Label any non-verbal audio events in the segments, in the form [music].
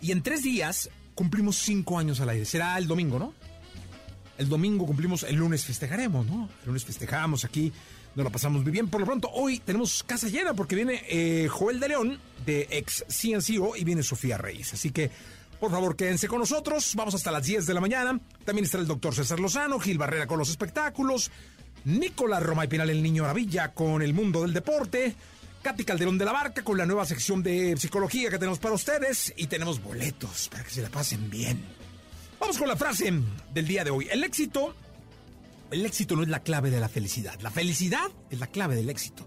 y en tres días cumplimos cinco años al aire. Será el domingo, ¿no? El domingo cumplimos, el lunes festejaremos, ¿no? El lunes festejamos aquí, nos lo pasamos muy bien. Por lo pronto, hoy tenemos casa llena porque viene eh, Joel de León de ex CNCO y viene Sofía Reyes. Así que, por favor, quédense con nosotros. Vamos hasta las 10 de la mañana. También estará el doctor César Lozano, Gil Barrera con los espectáculos, Nicolás Roma y Pinal, el niño maravilla con el mundo del deporte. Katy Calderón de la Barca con la nueva sección de psicología que tenemos para ustedes y tenemos boletos para que se la pasen bien. Vamos con la frase del día de hoy. El éxito, el éxito no es la clave de la felicidad. La felicidad es la clave del éxito.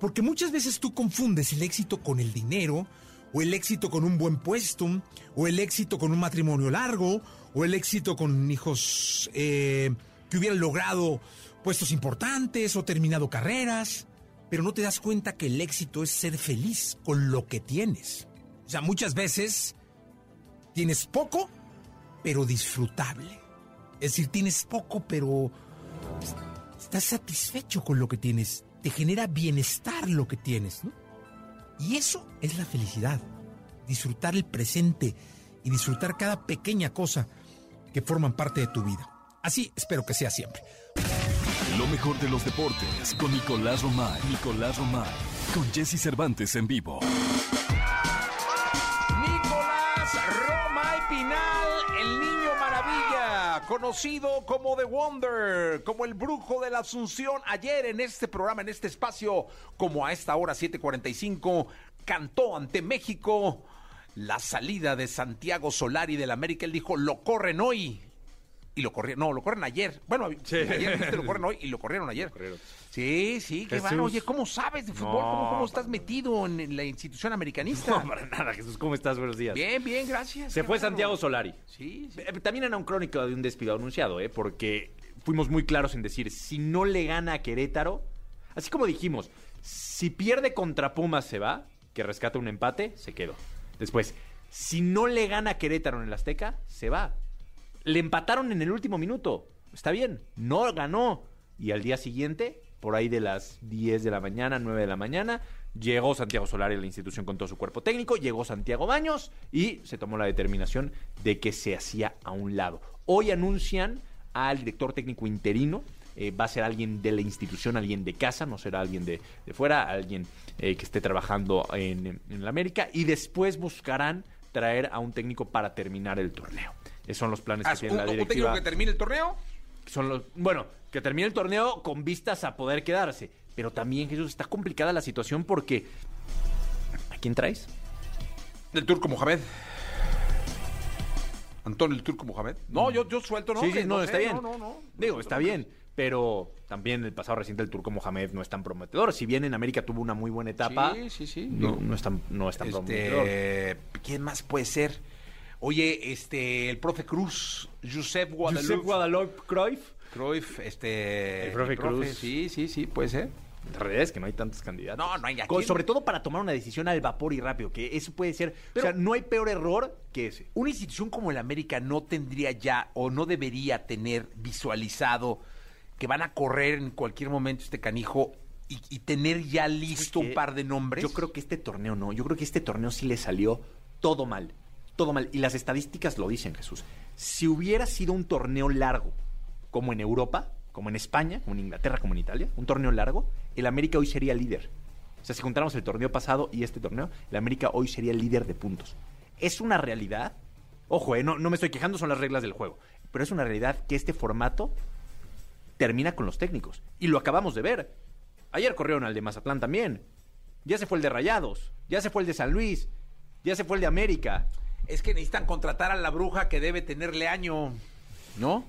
Porque muchas veces tú confundes el éxito con el dinero, o el éxito con un buen puesto, o el éxito con un matrimonio largo, o el éxito con hijos eh, que hubieran logrado puestos importantes o terminado carreras pero no te das cuenta que el éxito es ser feliz con lo que tienes. O sea, muchas veces tienes poco, pero disfrutable. Es decir, tienes poco, pero estás satisfecho con lo que tienes. Te genera bienestar lo que tienes. Y eso es la felicidad. Disfrutar el presente y disfrutar cada pequeña cosa que forman parte de tu vida. Así espero que sea siempre. Lo mejor de los deportes con Nicolás Romay. Nicolás Romay. Con Jesse Cervantes en vivo. Nicolás Romay Pinal, el niño maravilla, conocido como The Wonder, como el brujo de la Asunción. Ayer en este programa, en este espacio, como a esta hora 7:45, cantó ante México la salida de Santiago Solari del América. Él dijo, lo corren hoy y lo corrieron, no, lo corren ayer. Bueno, ayer lo corren hoy y lo corrieron ayer. Sí, sí, qué bueno. Oye, ¿cómo sabes de fútbol? ¿Cómo, ¿Cómo, estás metido en la institución americanista? No, para nada, Jesús. ¿Cómo estás? Buenos días. Bien, bien, gracias. Se fue Santiago Solari. Sí, sí. Eh, También era un crónico de un despido anunciado, ¿eh? Porque fuimos muy claros en decir, si no le gana a Querétaro, así como dijimos, si pierde contra Pumas se va, que rescata un empate, se quedó. Después, si no le gana a Querétaro en el Azteca, se va. Le empataron en el último minuto. Está bien, no ganó. Y al día siguiente, por ahí de las 10 de la mañana, 9 de la mañana, llegó Santiago Solari a la institución con todo su cuerpo técnico, llegó Santiago Baños y se tomó la determinación de que se hacía a un lado. Hoy anuncian al director técnico interino, eh, va a ser alguien de la institución, alguien de casa, no será alguien de, fuera, alguien eh, que esté trabajando en, en la América, y después buscarán traer a un técnico para terminar el torneo. Esos son los planes que tiene la ¿Un, un directiva. técnico que termine el torneo? Son los, bueno, que termine el torneo con vistas a poder quedarse. Pero también, Jesús, está complicada la situación porque... ¿A quién traes? Del Turco Mohamed. Antonio el Turco Mohamed. No, yo, yo suelto, ¿no? sí, sí, no, sé, está bien. No, no, no. Digo, está bien. Pero también el pasado reciente del Turco Mohamed no es tan prometedor. Si bien en América tuvo una muy buena etapa, Sí, sí, sí. no, no es tan, no es tan prometedor. Este, ¿Quién más puede ser? Oye, este, el profe Cruz, Josep Guadalupe. Josep Guadalupe Cruyff. Cruyff, este. El profe Cruz. Sí, sí, sí, puede ser. Realidad es que no hay tantos candidatos. No, no hay a Con- quién. Sobre todo para tomar una decisión al vapor y rápido, que eso puede ser... o sea, no hay peor error que ese. Una institución como el América no tendría ya o no debería tener visualizado que van a correr en cualquier momento este canijo y, y tener ya listo un par de nombres. Yo creo que este torneo no. Yo creo que este torneo sí le salió todo mal. Todo mal. Y las estadísticas lo dicen, Jesús. Si hubiera sido un torneo largo, como en Europa, como en España, como en Inglaterra, como en Italia, un torneo largo, el América hoy sería líder. O sea, si juntáramos el torneo pasado y este torneo, el América hoy sería líder de puntos. Es una realidad. Ojo, eh, no, no me estoy quejando, son las reglas del juego. Pero es una realidad que este formato termina con los técnicos. Y lo acabamos de ver. Ayer corrieron al de Mazatlán también. Ya se fue el de Rayados. Ya se fue el de San Luis. Ya se fue el de América. Es que necesitan contratar a la bruja que debe tenerle año. ¿No?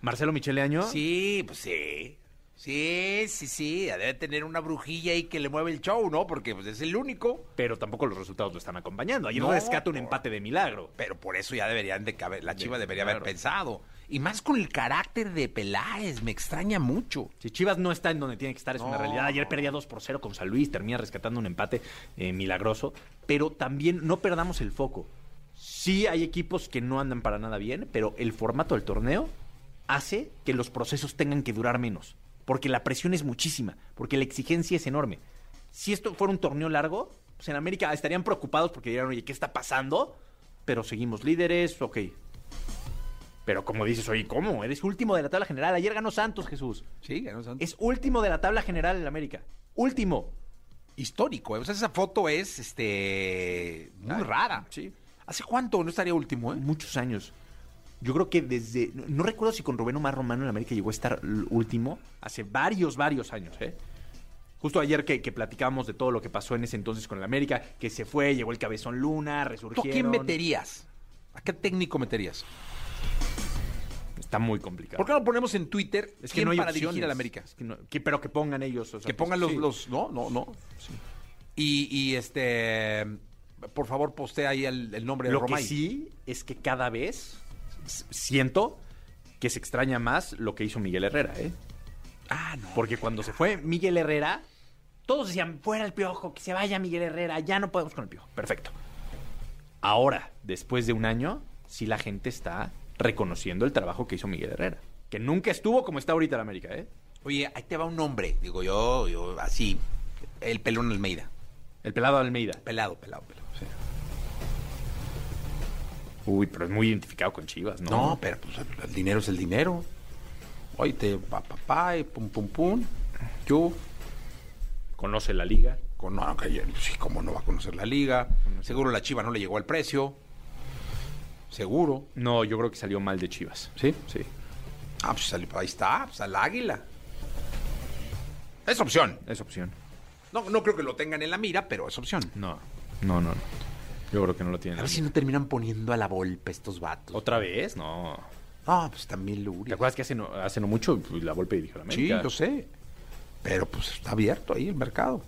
Marcelo Michele Año. Sí, pues sí. Sí, sí, sí. Debe tener una brujilla ahí que le mueve el show, ¿no? Porque pues, es el único. Pero tampoco los resultados lo están acompañando. Ayer No, rescata un por- empate de milagro. Pero por eso ya deberían de caber. La Chiva De- debería claro. haber pensado. Y más con el carácter de Peláez. Me extraña mucho. Si Chivas no está en donde tiene que estar, es una realidad. Ayer perdía 2 por 0 con San Luis, termina rescatando un empate eh, milagroso. Pero también no perdamos el foco. Sí hay equipos que no andan para nada bien, pero el formato del torneo hace que los procesos tengan que durar menos. Porque la presión es muchísima, porque la exigencia es enorme. Si esto fuera un torneo largo, pues en América estarían preocupados porque dirían, oye, ¿qué está pasando? Pero seguimos líderes, ok. Pero como dices, oye, ¿cómo? Eres último de la tabla general. Ayer ganó Santos, Jesús. Sí, ganó Santos. Es último de la tabla general en América. Último. histórico. ¿eh? O sea, esa foto es este muy Ay, rara. sí. ¿Hace cuánto no estaría último, eh? Muchos años. Yo creo que desde. No, no recuerdo si con Rubén Omar Romano en América llegó a estar último. Hace varios, varios años, ¿eh? Justo ayer que, que platicábamos de todo lo que pasó en ese entonces con el América, que se fue, llegó el Cabezón Luna, ¿Tú a resurgieron. quién meterías? ¿A qué técnico meterías? Está muy complicado. ¿Por qué no ponemos en Twitter Es que no hay para opciones. dirigir al América? Es que no- que- pero que pongan ellos. o sea, Que pongan los, sí. los- No, no, no. Y, y, este... Por favor, postea ahí el, el nombre Lo de Romay. que sí es que cada vez siento que se extraña más lo que hizo Miguel Herrera, ¿eh? Ah, no. Porque cuando se fue Miguel Herrera, todos decían, fuera el piojo, que se vaya Miguel Herrera, ya no podemos con el piojo. Perfecto. Ahora, después de un año, sí la gente está reconociendo el trabajo que hizo Miguel Herrera. Que nunca estuvo como está ahorita en América, ¿eh? Oye, ahí te va un nombre. Digo yo, yo así. El pelón Almeida. El pelado Almeida. Pelado, pelado, pelado. Uy, pero es muy identificado con Chivas, ¿no? No, pero pues, el, dinero es el dinero. Oye, te pa, pa, pa, y pum, pum, pum. Yo, Conoce la liga. con, no, sí, cómo no va a conocer la liga. Seguro la chiva no le llegó al precio. Seguro. No, yo creo que salió mal de Chivas. ¿Sí? Sí. Ah, pues ahí está, pues al águila. Es opción. Es opción. No, no creo que lo tengan en la mira, pero es opción. No, no, no. no. Yo creo que no lo tienen. A ver si no terminan poniendo a la Volpe estos vatos. ¿Otra vez? No. No, pues también ¿Te Luri. acuerdas que hace no, hace no mucho pues, la Volpe dijo la Sí, América? yo sé. Pero pues está abierto ahí el mercado.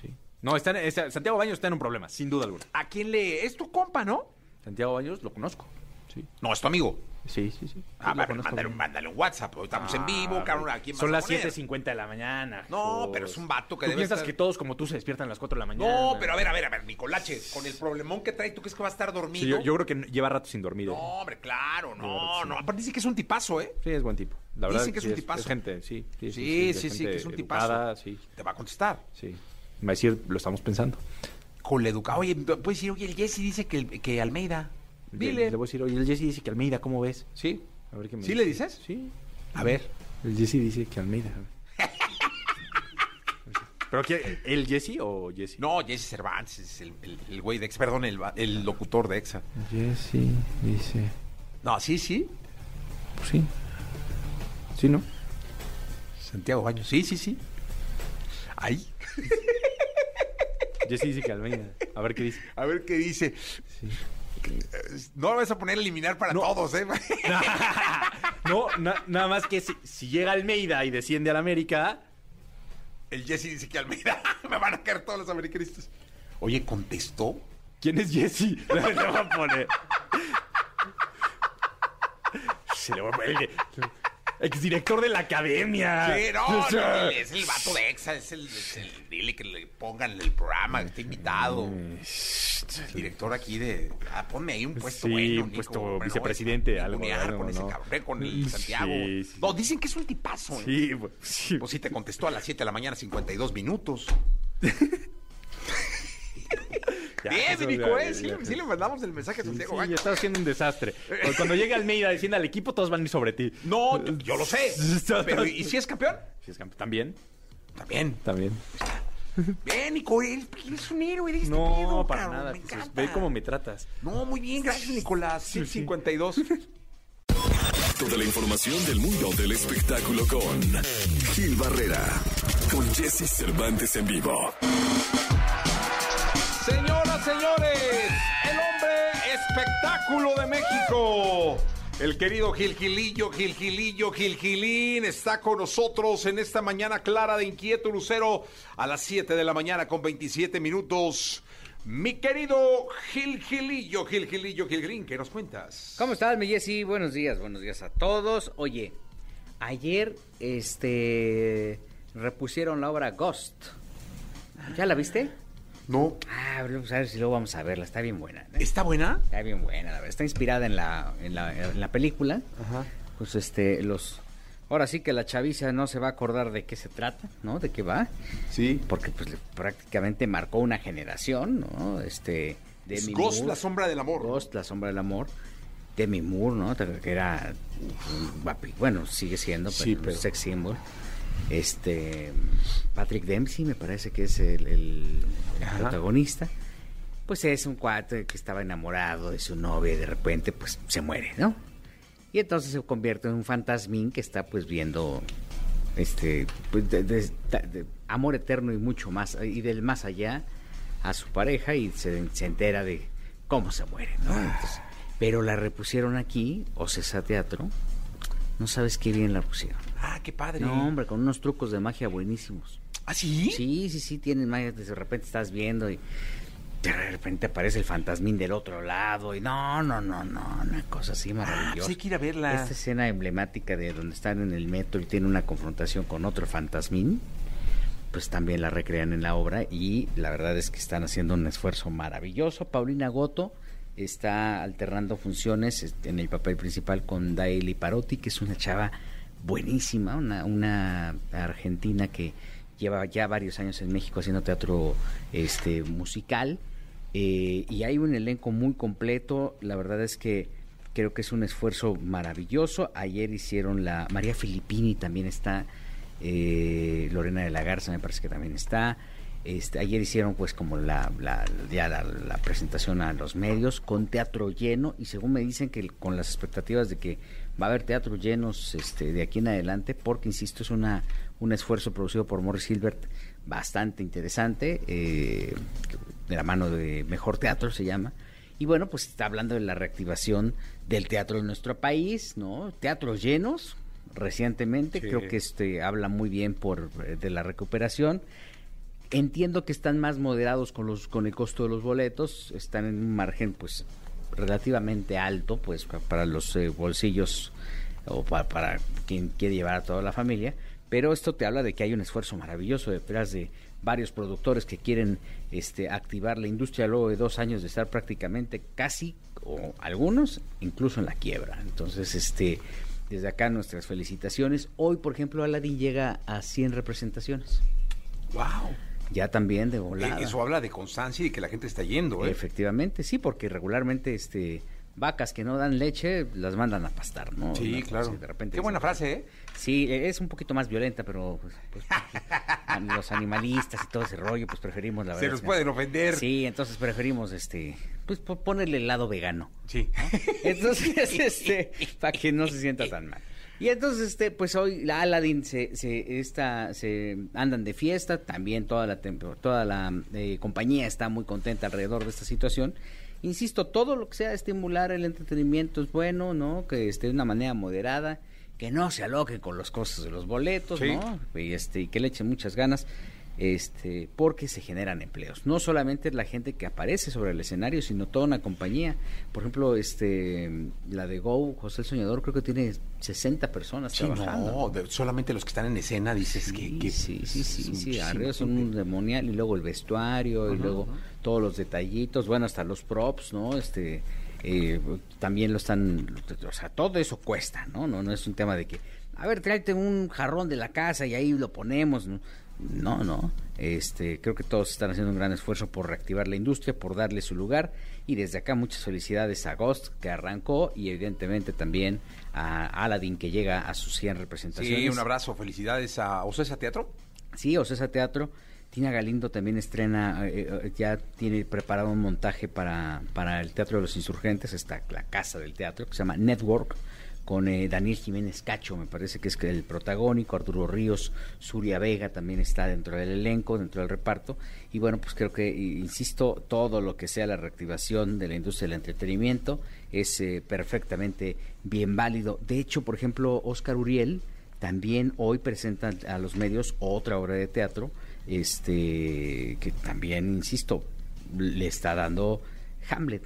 Sí. No, está- Santiago Baños está en un problema, sin duda alguna. ¿A quién le...? Es tu compa, ¿no? Santiago Baños lo conozco. Sí. No, es tu amigo. Sí, sí, sí. Ah, bueno, conozco mándale, un- mándale un WhatsApp. Hoy estamos en vivo, Ah, cabrón. ¿A quién vas Son a las poner? 7.50 de la mañana. No, pero es un vato que ¿Tú debe piensas estar- que todos como tú se despiertan a las 4 de la mañana? No, pero a ver, a ver, a ver, Nicolache, con el problemón que trae, ¿tú crees que va a estar dormido? Sí, yo, yo creo que lleva rato sin dormir. ¿eh? No, hombre, claro, no, sí. no. Aparte dice que es un tipazo, ¿eh? Sí, es buen tipo. La verdad Dicen que es sí un tipazo. Es gente, sí. Sí, Sí, sí, sí, que es un educada, tipazo. Sí, Te va a contestar. sí. Me va a decir, lo estamos pensando. Con la educada. Oye, puedes decir, oye, el Jesse dice que, que Almeida. Le, Dile. le voy a decir, oye, el Jesse dice que Almeida, ¿cómo ves? ¿Sí? A ver qué me ¿Sí dice. le dices? Sí. A ver. El Jesse dice que Almeida. [laughs] ¿Pero qué? ¿El Jesse o Jesse? No, Jesse Cervantes es el, el- el güey de Exa, perdón, el, el locutor de Exa. Jesse dice. No, sí, sí. Pues sí. Sí, ¿no? Santiago Baños. Sí, sí, sí. Ahí. [laughs] Jesse dice que Almeida. A ver qué dice. A ver qué dice. Sí. No lo vas a poner eliminar para todos, ¿eh? [laughs] No, na- nada más que si, si llega Almeida y desciende al América. El Jesse dice que Almeida. [laughs] Me van a caer todos los americanistas. Oye, ¿contestó? ¿Quién es Jesse? [laughs] Le voy a poner. Se le va a poner. el- Exdirector de la academia. Sí, no, no, es el vato de Exa, es el, es el- dile que le pongan el programa, que está invitado. El director aquí de, ah, ponme ahí un puesto Sí, bueno, un puesto vicepresidente, es- algo, con ese ¿no? cabrón, con el Santiago. Sí, sí. No, dicen que es un tipazo. ¿eh? Sí, pues, sí. Pues sí, te contestó a las 7 de la mañana, 52 minutos. [laughs] Ya, Bien, eso, Nico, ya, ¿eh? ya, Sí, le- sí le mandamos el mensaje a Sí, Santiago sí, Baños. está haciendo un desastre. [laughs] Cuando- llegue Almeida diciendo al equipo, todos van a ir sobre ti. No, yo- yo lo sé. [laughs] Pero, ¿y si es campeón? Si es campeón. También, También. también. [laughs] Bien, Nico, eres, un héroe de este No, pedo, para cabrón, nada. Me pues, encanta. ve cómo me tratas. No, muy bien, gracias, Nicolás. 152. [laughs] Toda la información del mundo del espectáculo con Gil Barrera, con Jesse Cervantes en vivo. Señoras, señores, el hombre espectáculo de México. El querido Gil Gilillo, Gil Gilillo, Gil Gilín está con nosotros en esta mañana clara de Inquieto Lucero a las 7 de la mañana con 27 minutos. Mi querido Gil Gilillo, Gil Gilillo, Gil Gilín, ¿qué nos cuentas? ¿Cómo estás, mi Jessy? Buenos días, buenos días a todos. Oye, ayer, este, repusieron la obra Ghost. ¿Ya la viste? No. Ah, vamos a ver si luego vamos a verla. Está bien buena. ¿eh? ¿Está buena? Está bien buena, la verdad. Está inspirada en la, en la, en la película. Ajá. Pues este, los... Ahora sí que la chaviza no se va a acordar de qué se trata, ¿no? De qué va. Sí. Porque pues prácticamente marcó una generación, ¿no? Este... Es Demi Ghost, Moore. la sombra del amor. Ghost, la sombra del amor. Demi Moore, ¿no? Que era Bueno, sigue siendo, pero, Sí, un pero- sex symbol. Este. Patrick Dempsey, me parece que es el, el- el Ajá. protagonista. Pues es un cuate que estaba enamorado de su novia y de repente, pues se muere, ¿no? Y entonces se convierte en un fantasmín que está, pues, viendo. Este. Pues, de- de- de- amor eterno y mucho más. Y del más allá a su pareja y se, se entera de cómo se muere, ¿no? Entonces, pero la repusieron aquí, Ocesa Teatro. No sabes qué bien la pusieron. Ah, qué padre. No, hombre, con unos trucos de magia buenísimos. ¿Ah, sí? Sí, sí, sí, tienen magia. De repente estás viendo y de repente aparece el fantasmín del otro lado. Y no, no, no, no, una cosa así Ah, pues maravillosa. hay que ir a verla. Esta escena emblemática de donde están en el metro y tiene una confrontación con otro fantasmín, pues también la recrean en la obra y la verdad es que están haciendo un esfuerzo maravilloso. Paulina Goto está alternando funciones en el papel principal con Daeli Parotti, que es una chava buenísima, una, una argentina que lleva ya varios años en México haciendo teatro este musical eh, y hay un elenco muy completo. La verdad es que creo que es un esfuerzo maravilloso. Ayer hicieron la María Filippini también está, eh, Lorena de la Garza me parece que también está. Este, ayer hicieron pues como la, la- ya la, la presentación a los medios con teatro lleno y según me dicen que con las expectativas de que va a haber teatro llenos este, de aquí en adelante porque insisto es una un esfuerzo producido por Morris Hilbert bastante interesante eh, de la mano de Mejor Teatro se llama. Y bueno pues está hablando de la reactivación del teatro en nuestro país no teatros llenos recientemente Sí. creo que este habla muy bien por eh, de la recuperación Entiendo que están más moderados con los con el costo de los boletos, están en un margen pues relativamente alto pues pa- para los eh, bolsillos o pa- para quien quiere llevar a toda la familia, pero esto te habla de que hay un esfuerzo maravilloso detrás de varios productores que quieren este activar la industria luego de dos años de estar prácticamente casi o algunos incluso en la quiebra. Entonces, este desde acá nuestras felicitaciones. Hoy, por ejemplo, Aladdin llega a 100 representaciones. Wow. Ya también de volada. Eso habla de constancia y que la gente está yendo, ¿eh? Efectivamente, sí, porque regularmente este vacas que no dan leche las mandan a pastar, ¿no? Sí, Una claro. así, de repente Qué buena dicen, frase, ¿eh? Sí, e- es un poquito más violenta, pero pues, pues, [laughs] los animalistas y todo ese rollo, pues preferimos la Se verdad. nos sí. pueden ofender. Sí, entonces preferimos este pues po- ponerle el lado vegano. Sí. [laughs] Entonces, este, para que no se sienta tan mal. Y entonces, este, pues hoy la Aladdin se, se, esta, se andan de fiesta, también toda la, toda la eh, compañía está muy contenta alrededor de esta situación. Insisto, todo lo que sea estimular el entretenimiento es bueno, ¿no? Que esté de una manera moderada, que no se aloquen con los costos de los boletos, Sí. ¿no? Y, este, y que le echen muchas ganas este, porque se generan empleos. No solamente la gente que aparece sobre el escenario, sino toda una compañía. Por ejemplo, este, la de Go, José el Soñador, creo que tiene 60 personas Sí, trabajando. no, de- solamente los que están en escena dices que, Sí, que- sí, sí, sí, arriba son un demonial y luego el vestuario y luego ajá. todos los detallitos, bueno, hasta los props, ¿no? Este, eh, también lo están, o sea, todo eso cuesta, ¿no? No, no es un tema de que, a ver, tráete un jarrón de la casa y ahí lo ponemos, ¿no? No, no. Este, creo que todos están haciendo un gran esfuerzo por reactivar la industria, por darle su lugar y desde acá muchas felicidades a Ghost que arrancó y evidentemente también a Aladdin que llega a sus 100 representaciones. Sí, un abrazo, felicidades a Ocesa Teatro. Sí, Ocesa Teatro Tina Galindo también estrena, eh, eh, ya tiene preparado un montaje para, para el Teatro de los Insurgentes, está la casa del teatro, que se llama Network, con eh, Daniel Jiménez Cacho, me parece que es el protagónico, Arturo Ríos, Suria Vega también está dentro del elenco, dentro del reparto, y bueno, pues creo que, insisto, todo lo que sea la reactivación de la industria del entretenimiento es perfectamente bien válido. De hecho, por ejemplo, Oscar Uriel también hoy presenta a los medios otra obra de teatro, este que también, insisto, le está dando Hamlet,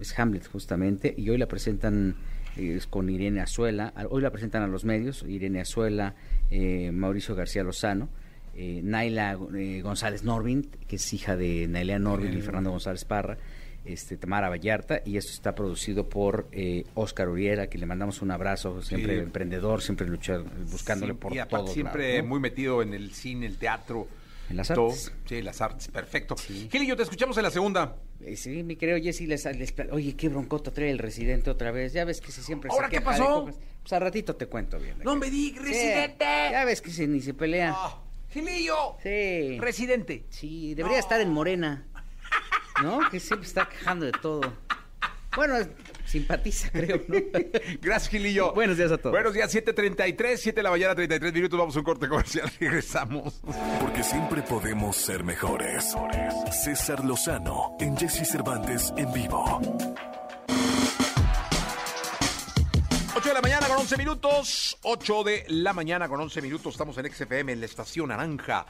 es Hamlet justamente, y hoy la presentan es con Irene Azuela, hoy la presentan a los medios, Irene Azuela, eh, Mauricio García Lozano, eh, Naila eh, González Norvin, que es hija de Naila Norvin y Fernando González Parra, este, Tamara Vallarta, y esto está producido por eh, Oscar Uriera, que le mandamos un abrazo, siempre emprendedor, siempre luchar, buscándole por y todo. Siempre muy metido en el cine, el teatro, en las artes. Sí, las artes, perfecto. Sí. yo te escuchamos en la segunda. Eh, sí, mi querido Jessy, les, les, oye, qué broncota trae el residente otra vez. Ya ves que si siempre ¿Ahora qué pasó? pues al ratito te cuento bien. No me di, residente. ya ves que si, ni se pelea. Oh, Gilillo. Sí. Residente. Sí, debería estar en Morena. ¿No? Que siempre está quejando de todo. Bueno, simpatiza, creo, ¿no? [laughs] Gracias, Gilillo. Buenos días a todos. Buenos días, 7.33, 7 de la mañana, 33 minutos. Vamos a un corte comercial. [laughs] Regresamos. Porque siempre podemos ser mejores. César Lozano en Jesse Cervantes en vivo. 8 de la mañana con 11 minutos. 8 de la mañana con 11 minutos. Estamos en XFM, en la estación Naranja.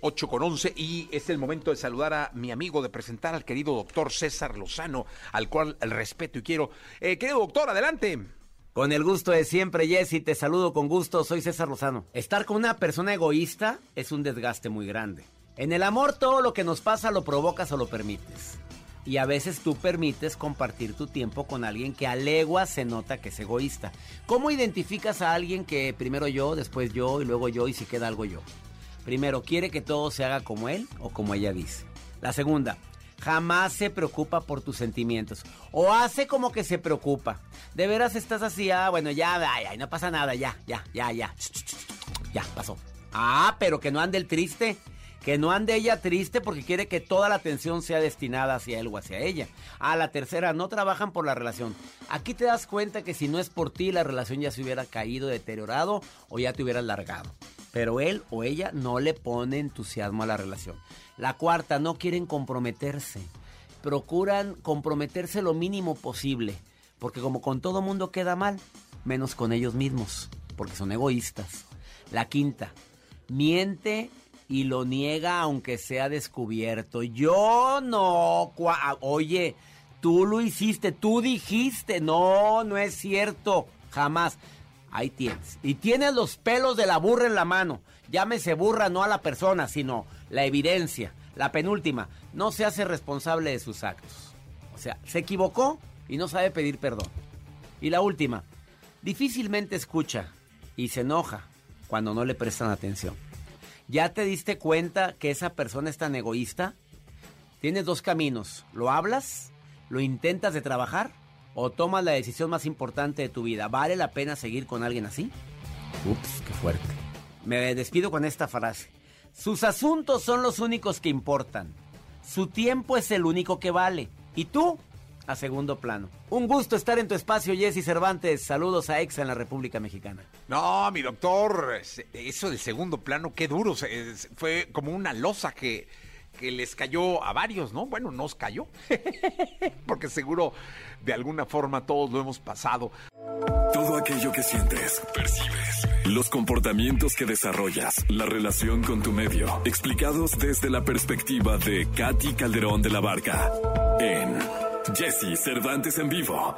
8 eh, con 11 y es el momento de saludar a mi amigo, de presentar al querido doctor César Lozano, al cual respeto y quiero. Eh, querido doctor, adelante. Con el gusto de siempre, Jessy, te saludo con gusto, soy César Lozano. Estar con una persona egoísta es un desgaste muy grande. En el amor todo lo que nos pasa lo provocas o lo permites. Y a veces tú permites compartir tu tiempo con alguien que a legua se nota que es egoísta. ¿Cómo identificas a alguien que primero yo, después yo y luego yo y si queda algo yo? Primero, quiere que todo se haga como él o como ella dice. La segunda, jamás se preocupa por tus sentimientos. O hace como que se preocupa. De veras estás así, ah, bueno, ya, ya, no pasa nada, ya, ya, ya, ya. Ya, pasó. Ah, pero que no ande el triste. Que no ande ella triste porque quiere que toda la atención sea destinada hacia él o hacia ella. A la tercera, no trabajan por la relación. Aquí te das cuenta que si no es por ti, la relación ya se hubiera caído, deteriorado o ya te hubieras largado pero él o ella no le pone entusiasmo a la relación. La cuarta, no quieren comprometerse. Procuran comprometerse lo mínimo posible, porque como con todo mundo queda mal, menos con ellos mismos, porque son egoístas. La quinta, miente y lo niega aunque sea descubierto. Yo no, oye, tú lo hiciste, tú dijiste, no, no es cierto, jamás. Ahí tienes. Y tienes los pelos de la burra en la mano. Llámese burra no a la persona, sino la evidencia. La penúltima, no se hace responsable de sus actos. O sea, se equivocó y no sabe pedir perdón. Y la última, difícilmente escucha y se enoja cuando no le prestan atención. ¿Ya te diste cuenta que esa persona es tan egoísta? Tienes dos caminos. ¿Lo hablas? ¿Lo intentas de trabajar? o tomas la decisión más importante de tu vida, ¿vale la pena seguir con alguien así? Ups, qué fuerte. Me despido con esta frase. Sus asuntos son los únicos que importan. Su tiempo es el único que vale. Y tú, a segundo plano. Un gusto estar en tu espacio, Jesse Cervantes. Saludos a Exa en la República Mexicana. No, mi doctor, eso del segundo plano, qué duro. Fue como una losa que que les cayó a varios, ¿no? Bueno, nos cayó, [laughs] porque seguro de alguna forma todos lo hemos pasado. Todo aquello que sientes, percibes, los comportamientos que desarrollas, la relación con tu medio, explicados desde la perspectiva de Katy Calderón de la Barca en Jesse Cervantes en vivo.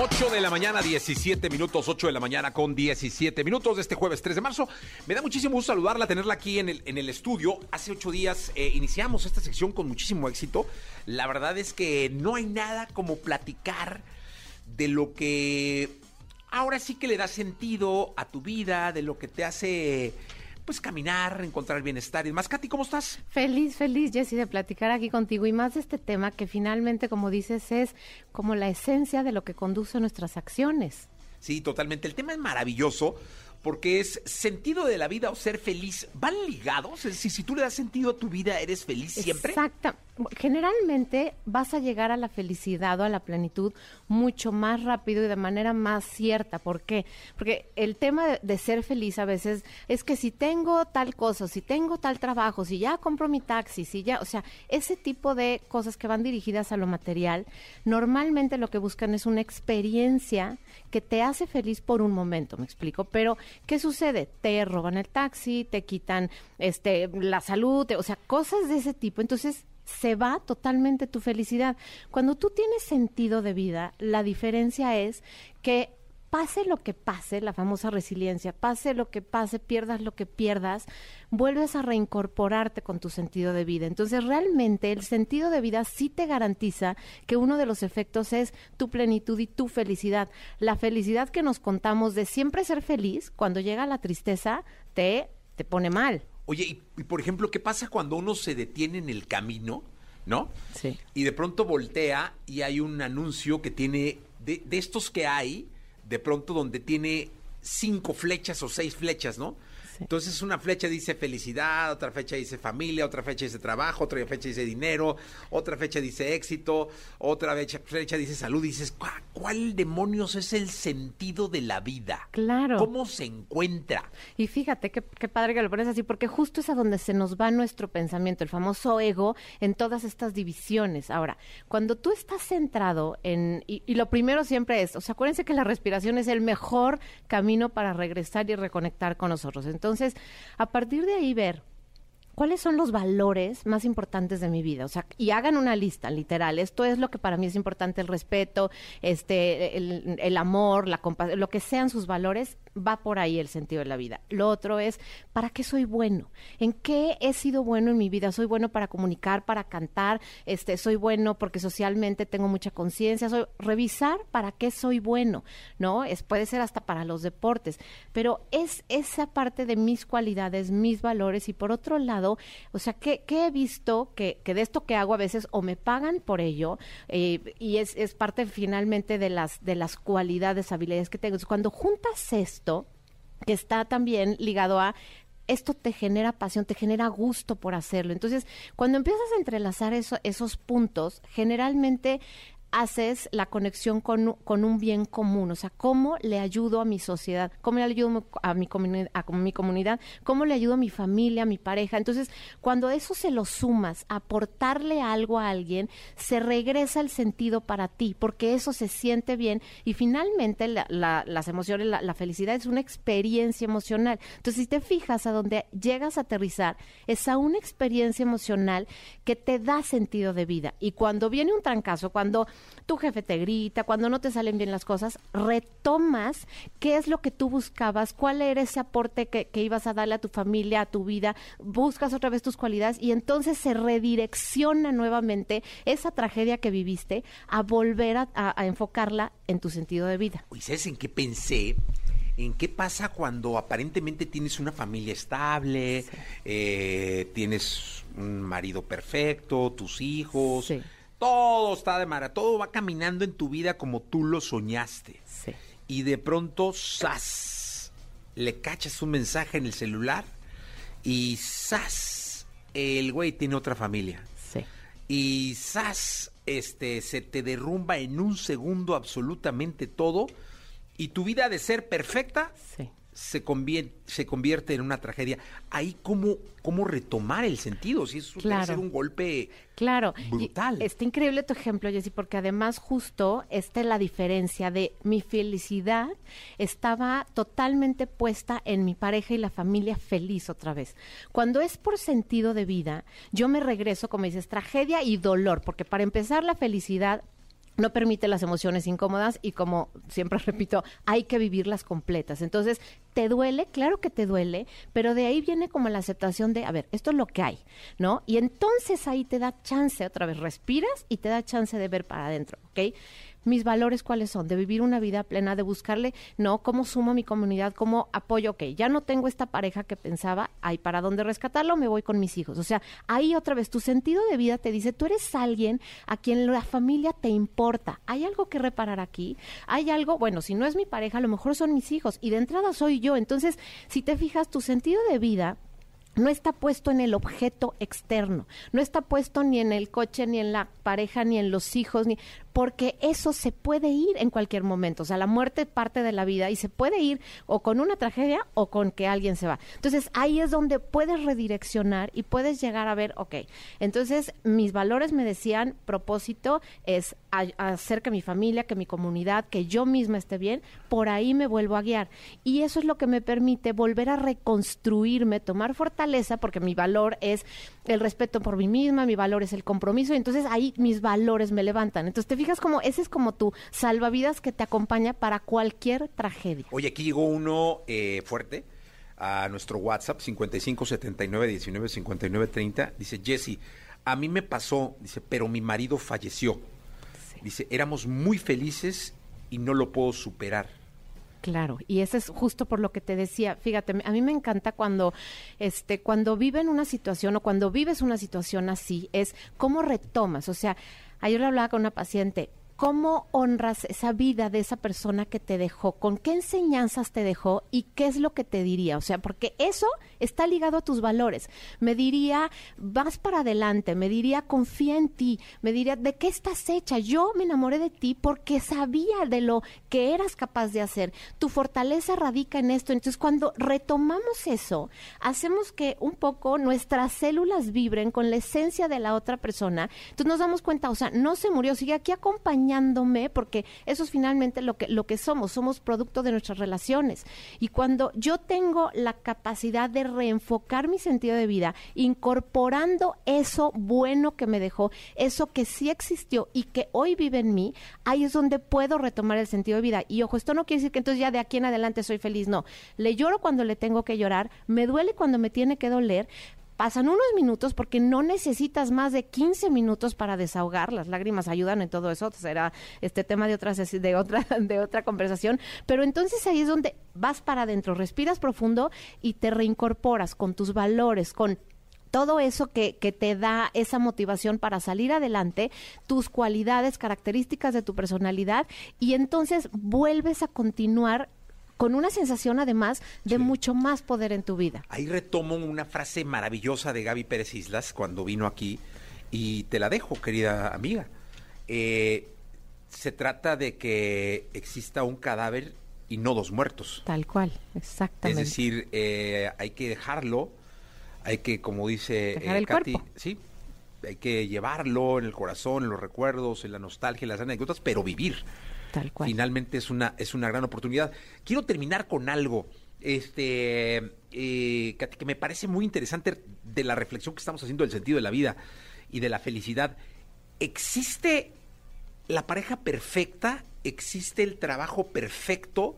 8 de la mañana, 17 minutos, 8 de la mañana con 17 minutos de este jueves 3 de marzo. Me da muchísimo gusto saludarla, tenerla aquí en el, estudio. Hace ocho días eh, iniciamos esta sección con muchísimo éxito. La verdad es que no hay nada como platicar de lo que ahora sí que le da sentido a tu vida, de lo que te hace pues caminar, encontrar bienestar y más. Katy, ¿cómo estás? Feliz, feliz, Jessy, de platicar aquí contigo y más de este tema que finalmente, como dices, es como la esencia de lo que conduce nuestras acciones. Sí, totalmente. El tema es maravilloso porque es sentido de la vida o ser feliz. ¿Van ligados? Es decir, si tú le das sentido a tu vida, ¿eres feliz siempre? Exacto. Generalmente vas a llegar a la felicidad o a la plenitud mucho más rápido y de manera más cierta. ¿Por qué? Porque el tema de, ser feliz a veces es que si tengo tal cosa, si tengo tal trabajo, si ya compro mi taxi, si ya, o sea, ese tipo de cosas que van dirigidas a lo material, normalmente lo que buscan es una experiencia que te hace feliz por un momento, me explico. Pero, ¿qué sucede? Te roban el taxi, te quitan este la salud, o sea, cosas de ese tipo. Entonces, se va totalmente tu felicidad. Cuando tú tienes sentido de vida, la diferencia es que pase lo que pase, la famosa resiliencia, pase lo que pase, pierdas lo que pierdas, vuelves a reincorporarte con tu sentido de vida. Entonces, realmente el sentido de vida sí te garantiza que uno de los efectos es tu plenitud y tu felicidad. La felicidad que nos contamos de siempre ser feliz, cuando llega la tristeza, te, te pone mal. Oye, y, y, por ejemplo, ¿qué pasa cuando uno se detiene en el camino, no? Sí. Y de pronto voltea y hay un anuncio que tiene, de, de estos que hay, de pronto donde tiene cinco flechas o seis flechas, ¿no? Sí. Entonces una flecha dice felicidad, otra flecha dice familia, otra flecha dice trabajo, otra flecha dice dinero, otra flecha dice éxito, otra flecha dice salud. Y dices, "¿Cuá- ¿cuál demonios es el sentido de la vida? Claro. ¿Cómo se encuentra? Y fíjate qué, qué padre que lo pones así, porque justo es a donde se nos va nuestro pensamiento, el famoso ego, en todas estas divisiones. Ahora, cuando tú estás centrado en, y, y lo primero siempre es, o sea, acuérdense que la respiración es el mejor camino para regresar y reconectar con nosotros. Entonces, a partir de ahí ver ¿Cuáles son los valores más importantes de mi vida? O sea, y hagan una lista, literal. Esto es lo que para mí es importante, el respeto, este, el, el amor, la compasión, lo que sean sus valores, va por ahí el sentido de la vida. Lo otro es, ¿para qué soy bueno? ¿En qué he sido bueno en mi vida? ¿Soy bueno para comunicar, para cantar? Este, ¿Soy bueno porque socialmente tengo mucha conciencia? Revisar para qué soy bueno, ¿no? Es, puede ser hasta para los deportes, pero es esa parte de mis cualidades, mis valores y por otro lado, o sea, ¿qué, he visto que, que de esto que hago a veces o me pagan por ello eh, y es, es parte finalmente de las, de las cualidades, habilidades que tengo. Entonces, cuando juntas esto, que está también ligado a esto te genera pasión, te genera gusto por hacerlo. Entonces, cuando empiezas a entrelazar eso- esos puntos, generalmente haces la conexión con, con un bien común, o sea, cómo le ayudo a mi sociedad, cómo le ayudo a mi, comunidad, cómo le ayudo a mi familia, a mi pareja. Entonces, cuando eso se lo sumas, aportarle algo a alguien, se regresa el sentido para ti, porque eso se siente bien y finalmente la- la- las emociones, la, la felicidad es una experiencia emocional. Entonces, si te fijas a donde llegas a aterrizar, es a una experiencia emocional que te da sentido de vida. Y cuando viene un trancazo, cuando tu jefe te grita, cuando no te salen bien las cosas, retomas qué es lo que tú buscabas, cuál era ese aporte que, que ibas a darle a tu familia, a tu vida, buscas otra vez tus cualidades y entonces se redirecciona nuevamente esa tragedia que viviste a volver a, a- a enfocarla en tu sentido de vida. Oye, ¿sabes en qué pensé? ¿En qué pasa cuando aparentemente tienes una familia estable, eh, tienes un marido perfecto, tus hijos, Sí. Todo está de mara, todo va caminando en tu vida como tú lo soñaste. Sí. Y de pronto, ¡zas! Le cachas un mensaje en el celular y ¡zas! El güey tiene otra familia Sí. y ¡zas! Este, se te derrumba en un segundo absolutamente todo y tu vida de ser perfecta Sí. Se convierte, se convierte en una tragedia. Ahí cómo, cómo retomar el sentido, si eso debe ser un golpe Claro. y brutal. está increíble tu ejemplo, Jessy, porque además justo esta es la diferencia de mi felicidad estaba totalmente puesta en mi pareja y la familia feliz otra vez. Cuando es por sentido de vida, yo me regreso, como dices, tragedia y dolor, porque para empezar la felicidad no permite las emociones incómodas y como siempre repito, hay que vivirlas completas. Entonces, ¿te duele? Claro que te duele, pero de ahí viene como la aceptación de, a ver, esto es lo que hay, ¿no? Y entonces ahí te da chance, otra vez respiras y te da chance de ver para adentro, ¿ok? Mis valores cuáles son, de vivir una vida plena, de buscarle, no, cómo sumo a mi comunidad, cómo apoyo, ok, ya no tengo esta pareja que pensaba, hay para dónde rescatarlo, me voy con mis hijos. O sea, ahí otra vez tu sentido de vida te dice, tú eres alguien a quien la familia te importa. Hay algo que reparar aquí, hay algo, bueno, si no es mi pareja, a lo mejor son mis hijos y de entrada soy yo. Entonces, si te fijas, tu sentido de vida no está puesto en el objeto externo, no está puesto ni en el coche, ni en la pareja, ni en los hijos, ni porque eso se puede ir en cualquier momento. O sea, la muerte parte de la vida y se puede ir o con una tragedia o con que alguien se va. Entonces, ahí es donde puedes redireccionar y puedes llegar a ver, ok, entonces mis valores me decían, propósito es hacer que mi familia, que mi comunidad, que yo misma esté bien, por ahí me vuelvo a guiar. Y eso es lo que me permite volver a reconstruirme, tomar fortaleza, porque mi valor es el respeto por mí misma, mi valor es el compromiso, y entonces ahí mis valores me levantan. Entonces te fijas como ese es como tu salvavidas que te acompaña para cualquier tragedia. Oye, aquí llegó uno eh, fuerte a nuestro WhatsApp 5579195930. Dice Jesse, a mí me pasó, dice, pero mi marido falleció. Dice, éramos muy felices y no lo puedo superar. Claro, y eso es justo por lo que te decía. Fíjate, a mí me encanta cuando, este, cuando viven una situación o cuando vives una situación así, es cómo retomas. O sea, ayer le hablaba con una paciente, ¿Cómo honras esa vida de esa persona que te dejó? ¿Con qué enseñanzas te dejó y qué es lo que te diría? O sea, porque eso está ligado a tus valores. Me diría, vas para adelante, me diría, confía en ti, me diría, ¿de qué estás hecha? Yo me enamoré de ti porque sabía de lo que eras capaz de hacer. Tu fortaleza radica en esto. Entonces, cuando retomamos eso, hacemos que un poco nuestras células vibren con la esencia de la otra persona. Entonces nos damos cuenta, o sea, no se murió, sigue aquí acompañando porque eso es finalmente lo que, lo que somos, somos producto de nuestras relaciones. Y cuando yo tengo la capacidad de reenfocar mi sentido de vida, incorporando eso bueno que me dejó, eso que sí existió y que hoy vive en mí, ahí es donde puedo retomar el sentido de vida. Y ojo, esto no quiere decir que entonces ya de aquí en adelante soy feliz, no. Le lloro cuando le tengo que llorar, me duele cuando me tiene que doler, pasan unos minutos porque no necesitas más de 15 minutos para desahogar. Las lágrimas ayudan en todo eso. Será este tema de otra, de otra, [laughs] de otra conversación. Pero entonces ahí es donde vas para adentro, respiras profundo y te reincorporas con tus valores, con todo eso que, que, te da esa motivación para salir adelante, tus cualidades, características de tu personalidad, y entonces vuelves a continuar con una sensación además de mucho más poder en tu vida. Ahí retomo una frase maravillosa de Gaby Pérez Islas cuando vino aquí y te la dejo, querida amiga. Eh, se trata de que exista un cadáver y no dos muertos. Tal cual, exactamente. Es decir, eh, hay que dejarlo, hay que, como dice Dejar el Katy, cuerpo. sí, hay que llevarlo en el corazón, en los recuerdos, en la nostalgia, en las anécdotas, pero vivir. Tal cual. Finalmente es una, es una gran oportunidad. Quiero terminar con algo, este, eh, que me parece muy interesante de la reflexión que estamos haciendo del sentido de la vida y de la felicidad. ¿Existe la pareja perfecta? ¿Existe el trabajo perfecto?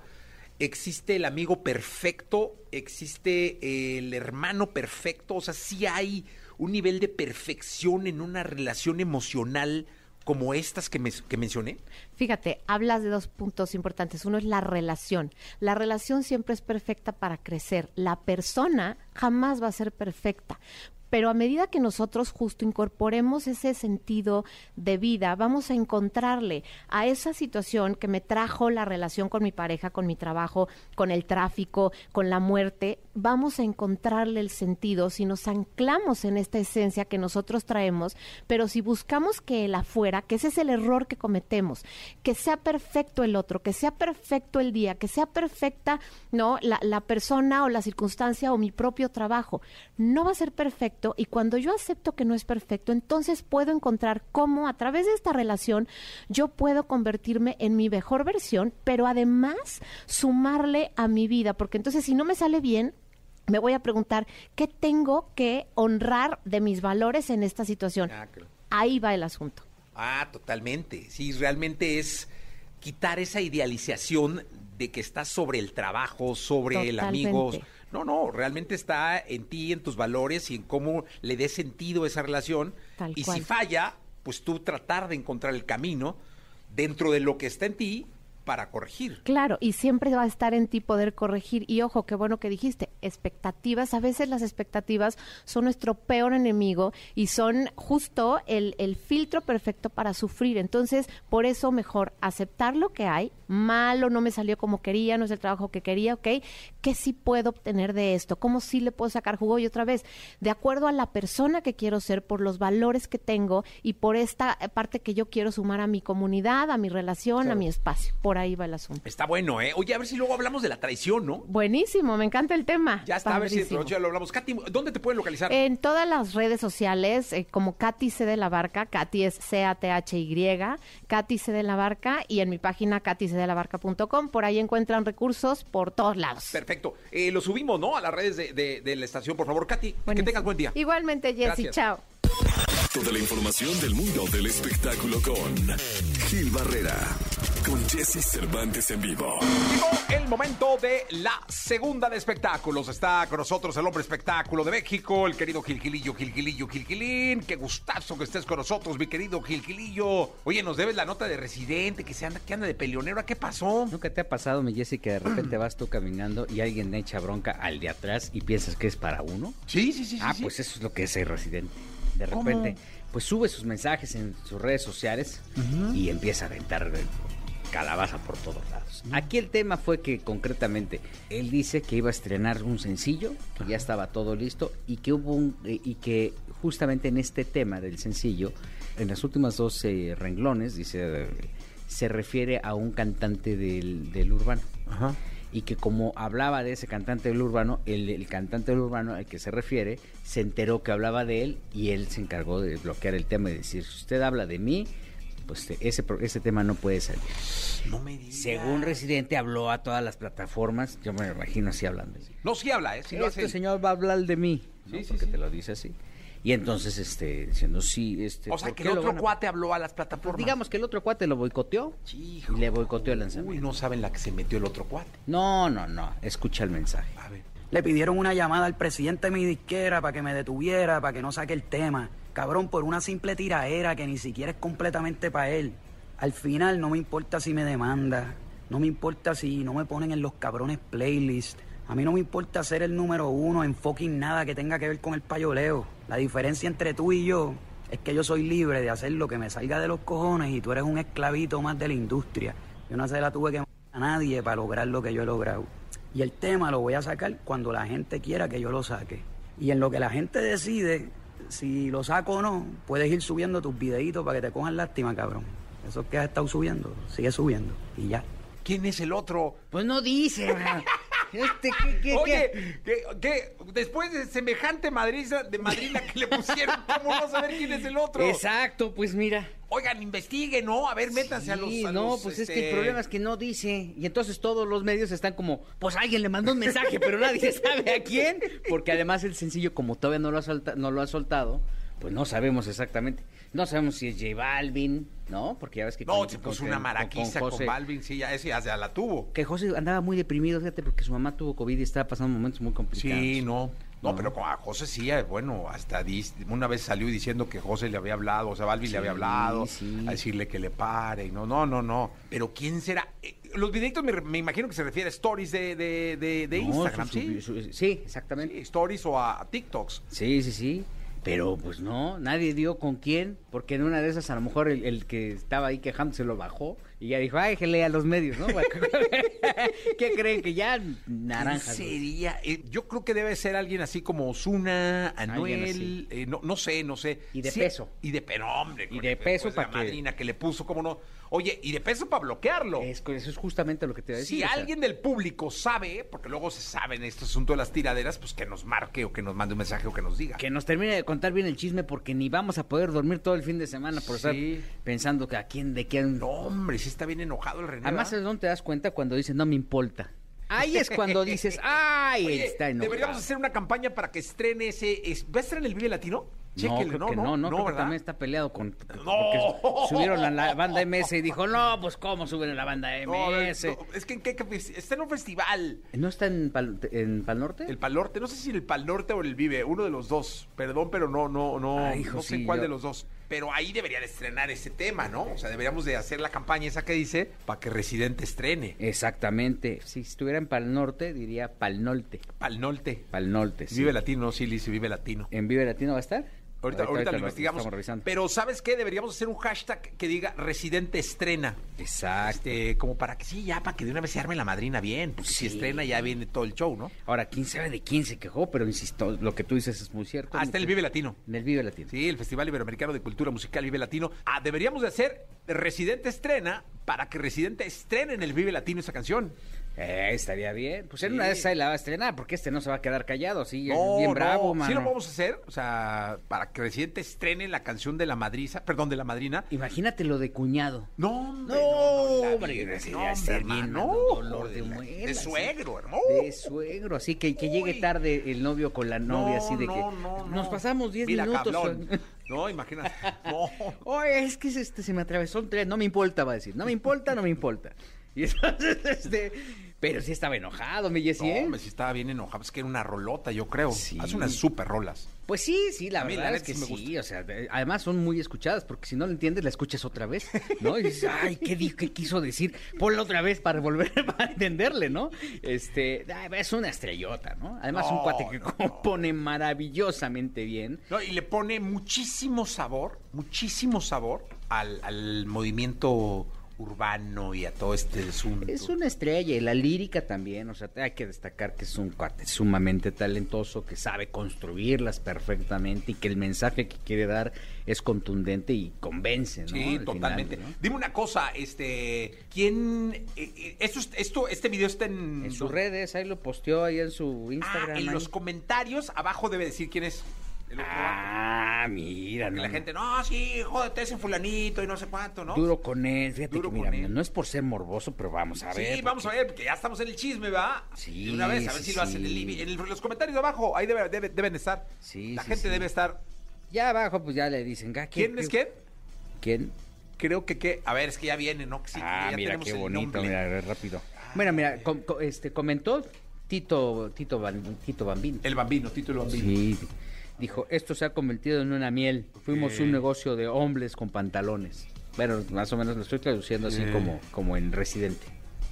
¿Existe el amigo perfecto? ¿Existe el hermano perfecto? O sea, sí hay un nivel de perfección en una relación emocional como estas que, me, que mencioné? Fíjate, hablas de dos puntos importantes. Uno es la relación. La relación siempre es perfecta para crecer. La persona jamás va a ser perfecta pero a medida que nosotros justo incorporemos ese sentido de vida, vamos a encontrarle a esa situación que me trajo la relación con mi pareja, con mi trabajo, con el tráfico, con la muerte, vamos a encontrarle el sentido si nos anclamos en esta esencia que nosotros traemos, pero si buscamos que el afuera, que ese es el error que cometemos, que sea perfecto el otro, que sea perfecto el día, que sea perfecta, ¿no? La, la persona o la circunstancia o mi propio trabajo, no va a ser perfecto y cuando yo acepto que no es perfecto, entonces puedo encontrar cómo a través de esta relación yo puedo convertirme en mi mejor versión, pero además sumarle a mi vida, porque entonces si no me sale bien, me voy a preguntar qué tengo que honrar de mis valores en esta situación. Ah, Ahí va el asunto. Ah, totalmente. Sí, realmente es quitar esa idealización de que estás sobre el trabajo, sobre el amigo, no, no, realmente está en ti, en tus valores y en cómo le des sentido a esa relación. y si falla, pues tú tratar de encontrar el camino dentro de lo que está en ti para corregir. Claro, y siempre va a estar en ti poder corregir. Y ojo, qué bueno que dijiste, expectativas, a veces las expectativas son nuestro peor enemigo y son justo el, el filtro perfecto para sufrir. Entonces, por eso mejor aceptar lo que hay, malo, no me salió como quería, no es el trabajo que quería, ¿ok? ¿Qué sí puedo obtener de esto? ¿Cómo sí le puedo sacar jugo? Y otra vez, de acuerdo a la persona que quiero ser, por los valores que tengo y por esta parte que yo quiero sumar a mi comunidad, a mi relación, a mi espacio. Por ahí va el asunto. Está bueno, ¿eh? Oye, a ver si luego hablamos de la traición, ¿no? Buenísimo, me encanta el tema. Ya está, a ver si ya lo hablamos. Katy, ¿dónde te pueden localizar? En todas las redes sociales, eh, como Katy C de la Barca, Katy es C-A-T-H-Y, Katy C de la Barca, y en mi página katycdelabarca.com, por ahí encuentran recursos por todos lados. Perfecto. Eh, lo subimos, ¿no? A las redes de, de- de la estación, por favor. Katy, que tengas buen día. Igualmente, Jessy, Gracias. chao. Toda la información del mundo del espectáculo con Gil Barrera, con Jesse Cervantes en vivo. Llegó el momento de la segunda de espectáculos. Está con nosotros el hombre espectáculo de México, el querido Gilgilillo, Gilgilillo, Gilgilín. Qué gustazo que estés con nosotros, mi querido Gilgilillo. Oye, nos debes la nota de residente, que se anda, que anda de peleonero. ¿A ¿Qué pasó? ¿Nunca te ha pasado, mi Jessy, que de repente vas tú caminando y alguien le echa bronca al de atrás y piensas que es para uno? Sí, sí, sí. ah, sí. pues eso es lo que es ser residente. De ¿Cómo? repente, pues sube sus mensajes en sus redes sociales y empieza a aventar calabaza por todos lados. Aquí el tema fue que concretamente él dice que iba a estrenar un sencillo, que ya estaba todo listo y que hubo un eh, y que justamente en este tema del sencillo, en las últimas dos renglones dice eh, se refiere a un cantante del, del urbano Ajá. y que como hablaba de ese cantante del urbano, el, el cantante del urbano al que se refiere se enteró que hablaba de él y él se encargó de bloquear el tema y decir, si usted habla de mí, pues ese, ese tema no puede salir. No me digas. Según Residente habló a todas las plataformas, yo me imagino así hablando. No, sí habla, ¿eh? Sí lo este hace. señor va a hablar de mí, ¿no? Sí, porque sí. te lo dice así. Y entonces, este, diciendo, sí, este... O sea, ¿por que el otro cuate habló a las Pues plataformas. digamos que el otro cuate lo boicoteó Hijo. y le boicoteó el Uy, lanzamiento. no saben la que se metió el otro cuate. No, no, no, escucha el mensaje. A ver. Le pidieron una llamada al presidente de mi disquera para que me detuviera, para que no saque el tema. Cabrón, por una simple tiraera que ni siquiera es completamente para él. Al final no me importa si me demanda, no me importa si no me ponen en los cabrones playlists. A mí no me importa ser el número uno en fucking nada que tenga que ver con el payoleo. La diferencia entre tú y yo es que yo soy libre de hacer lo que me salga de los cojones y tú eres un esclavito más de la industria. Yo no se la tuve que a nadie para lograr lo que yo he logrado. Y el tema lo voy a sacar cuando la gente quiera que yo lo saque. Y en lo que la gente decide, si lo saco o no, puedes ir subiendo tus videitos para que te cojan lástima, cabrón. Eso que has estado subiendo, sigue subiendo. Y ya. ¿Quién es el otro? Pues no dice, man. [laughs] Este, ¿qué, qué, Oye, qué? que, que después de semejante madriza, de madrina que le pusieron, ¿cómo no saber quién es el otro? Exacto, pues mira. Oigan, investiguen, ¿no? A ver, métanse a los. Sí, a no, los, pues es este, que el problema es que no dice. Y entonces todos los medios están como, pues alguien le mandó un mensaje, pero nadie [laughs] sabe a quién. Porque además el sencillo, como todavía no lo ha, solta- no lo ha soltado, pues no sabemos exactamente. No sabemos si es J Balvin, ¿no? Porque ya ves que... No, con- se con- puso una con- maraquiza con, José- Balvin, sí, ya, ese ya, ya la tuvo. Que José andaba muy deprimido, fíjate, porque su mamá tuvo COVID y estaba pasando momentos muy complicados. Sí, no. No, No. pero con- a José sí, eh, bueno, hasta una vez salió diciendo que José le había hablado, o sea, Balvin le había hablado, sí. a decirle que le pare, y no, no, no, no. Pero ¿quién será? Eh, los videitos me, me imagino que se refiere a stories de, de, de, de No, Instagram, su- ¿sí? su- su- sí, exactamente. Sí, stories o a, a TikToks. Sí, sí, sí. Pero pues no, nadie dio con quién, porque en una de esas a lo mejor el, el que estaba ahí quejando se lo bajó y ya dijo, ay, lea los medios, ¿no? [laughs] [laughs] ¿Qué creen? Que ya naranjas. ¿Quién güey. sería? Eh, yo creo que debe ser alguien así como Osuna, Anuel, eh, no, no sé, no sé. Y de Sí, peso. Y de pero hombre. Y de peso pues, la pa' que- madrina que le puso, cómo no. Oye, y de peso para bloquearlo. Es que eso es justamente lo que te voy a decir. Si o sea, alguien del público sabe, porque luego se sabe en este asunto de las tiraderas, pues que nos marque o que nos mande un mensaje o que nos diga. Que nos termine de contar bien el chisme porque ni vamos a poder dormir todo el fin de semana por estar pensando que a quién, de quién... No, hombre, sí está bien enojado el René. Además. ¿sabes dónde te das cuenta? Cuando dice, no me importa. Ahí es cuando dices, [laughs] ay, Oye, está enojado. deberíamos hacer una campaña para que estrene ese. es- ¿Va a el Vive Latino? No, Chéquenle, creo que no, no, creo que también está peleado con... No. Porque subieron a la banda MS y dijo, no, pues ¿cómo suben a la banda No, MS? no, es que, ¿en qué- está en un festival. ¿No está en Pal, en Pal Norte? El Pal Norte, no sé si el Pal Norte o el Vive, uno de los dos. Perdón, pero no, no, no, Ay, hijo, no sé sí, cuál yo- de los dos. pero ahí debería de estrenar ese tema, ¿no? O sea, deberíamos de hacer la campaña esa que dice para que Residente estrene. Exactamente. Si estuviera en Pal Norte, diría Pal Norte. Pal Norte. Pal Norte, sí. Vive Latino, sí, Liz, Vive Latino. ¿En Vive Latino va a estar? Ahorita, ahorita, lo lo investigamos. estamos revisando. Pero ¿sabes qué? Deberíamos hacer un hashtag que diga Residente estrena. Exacto. Este, como para que sí, ya para que de una vez se arme la madrina bien. Porque si estrena ya viene todo el show, ¿no? Ahora, quién sabe de quién se quejó, pero insisto, lo que tú dices es muy cierto. En el Vive Latino. En el Vive Latino. Sí, el Festival Iberoamericano de Cultura Musical Vive Latino. Ah, deberíamos de hacer Residente estrena para que Residente estrene en el Vive Latino esa canción. Eh, estaría bien. Pues en una de esas ahí la va a estrenar, porque este no se va a quedar callado, sí, es bien no, bravo, mano. Sí lo vamos a hacer, o sea, para que Residente estrene la canción de la madriza, perdón, de la madrina. Imagínate lo de cuñado. No, hombre, No, hombre, no, ya hombre, ser bien hermano, dolor de de la- muelas, De sí. suegro, hermano. De suegro, así que, que llegue Uy. tarde el novio con la novia, No, así de no, que no, nos no. pasamos 10 Mira, minutos. cabrón. No, imagínate. No. [laughs] Oye, es que este, se me atravesó un tren, no me importa, va a decir. No me importa, no me importa. Y entonces, [laughs] este, pero sí estaba enojado, mi Jessy, No, ¿eh? hombre, sí estaba bien enojado. Es que era una rolota, yo creo. Sí. Hace unas super rolas. Pues sí, sí, la la verdad es que sí o sea, de- además son muy escuchadas, porque si no lo entiendes, la escuchas otra vez, ¿no? Y dices, ay, ¿qué, di- qué quiso decir? Ponla otra vez para volver [laughs] a entenderle, ¿no? Este, es una estrellota, ¿no? Además, un cuate que no, [laughs] compone maravillosamente bien. No, y le pone muchísimo sabor, muchísimo sabor al, al movimiento urbano y a todo este asunto. Es una estrella y la lírica también, o sea, hay que destacar que es un cuate sumamente talentoso, que sabe construirlas perfectamente y que el mensaje que quiere dar es contundente y convence, ¿no? Sí, Al totalmente. final, ¿no? Dime una cosa, este, ¿quién? eh, eh, esto, es- esto, este video está en, En sus redes, ahí lo posteó ahí en su Ah, Instagram. en ahí. los comentarios abajo debe decir quién es. El otro vato. Ah, mira, Que no, la gente, no, sí, jódete ese fulanito y no sé cuánto, ¿no? Duro con él, fíjate Duro que mira, él. no es por ser morboso, pero vamos a ver. Sí, vamos a ver, porque ya estamos en el chisme, ¿va? Sí, De una vez, a ver sí, si lo hacen en, el en el- los comentarios de abajo, ahí debe- debe- deben estar. Sí, La gente debe estar. Ya abajo, pues ya le dicen, ¿qué- ¿Quién es quién? ¿Quién? Creo que qué. A ver, es que ya viene, ¿no? Sí, ah, ya mira tenemos qué el bonito, nombre. mira, rápido. Bueno, mira, com- co- este, comentó Tito, Tito, Ban- Tito Bambino. El bambino, título bambino. Sí, dijo, esto se ha convertido en una miel. Fuimos un negocio de hombres con pantalones. Bueno, más o menos lo estoy traduciendo así Sí. como, como en residente.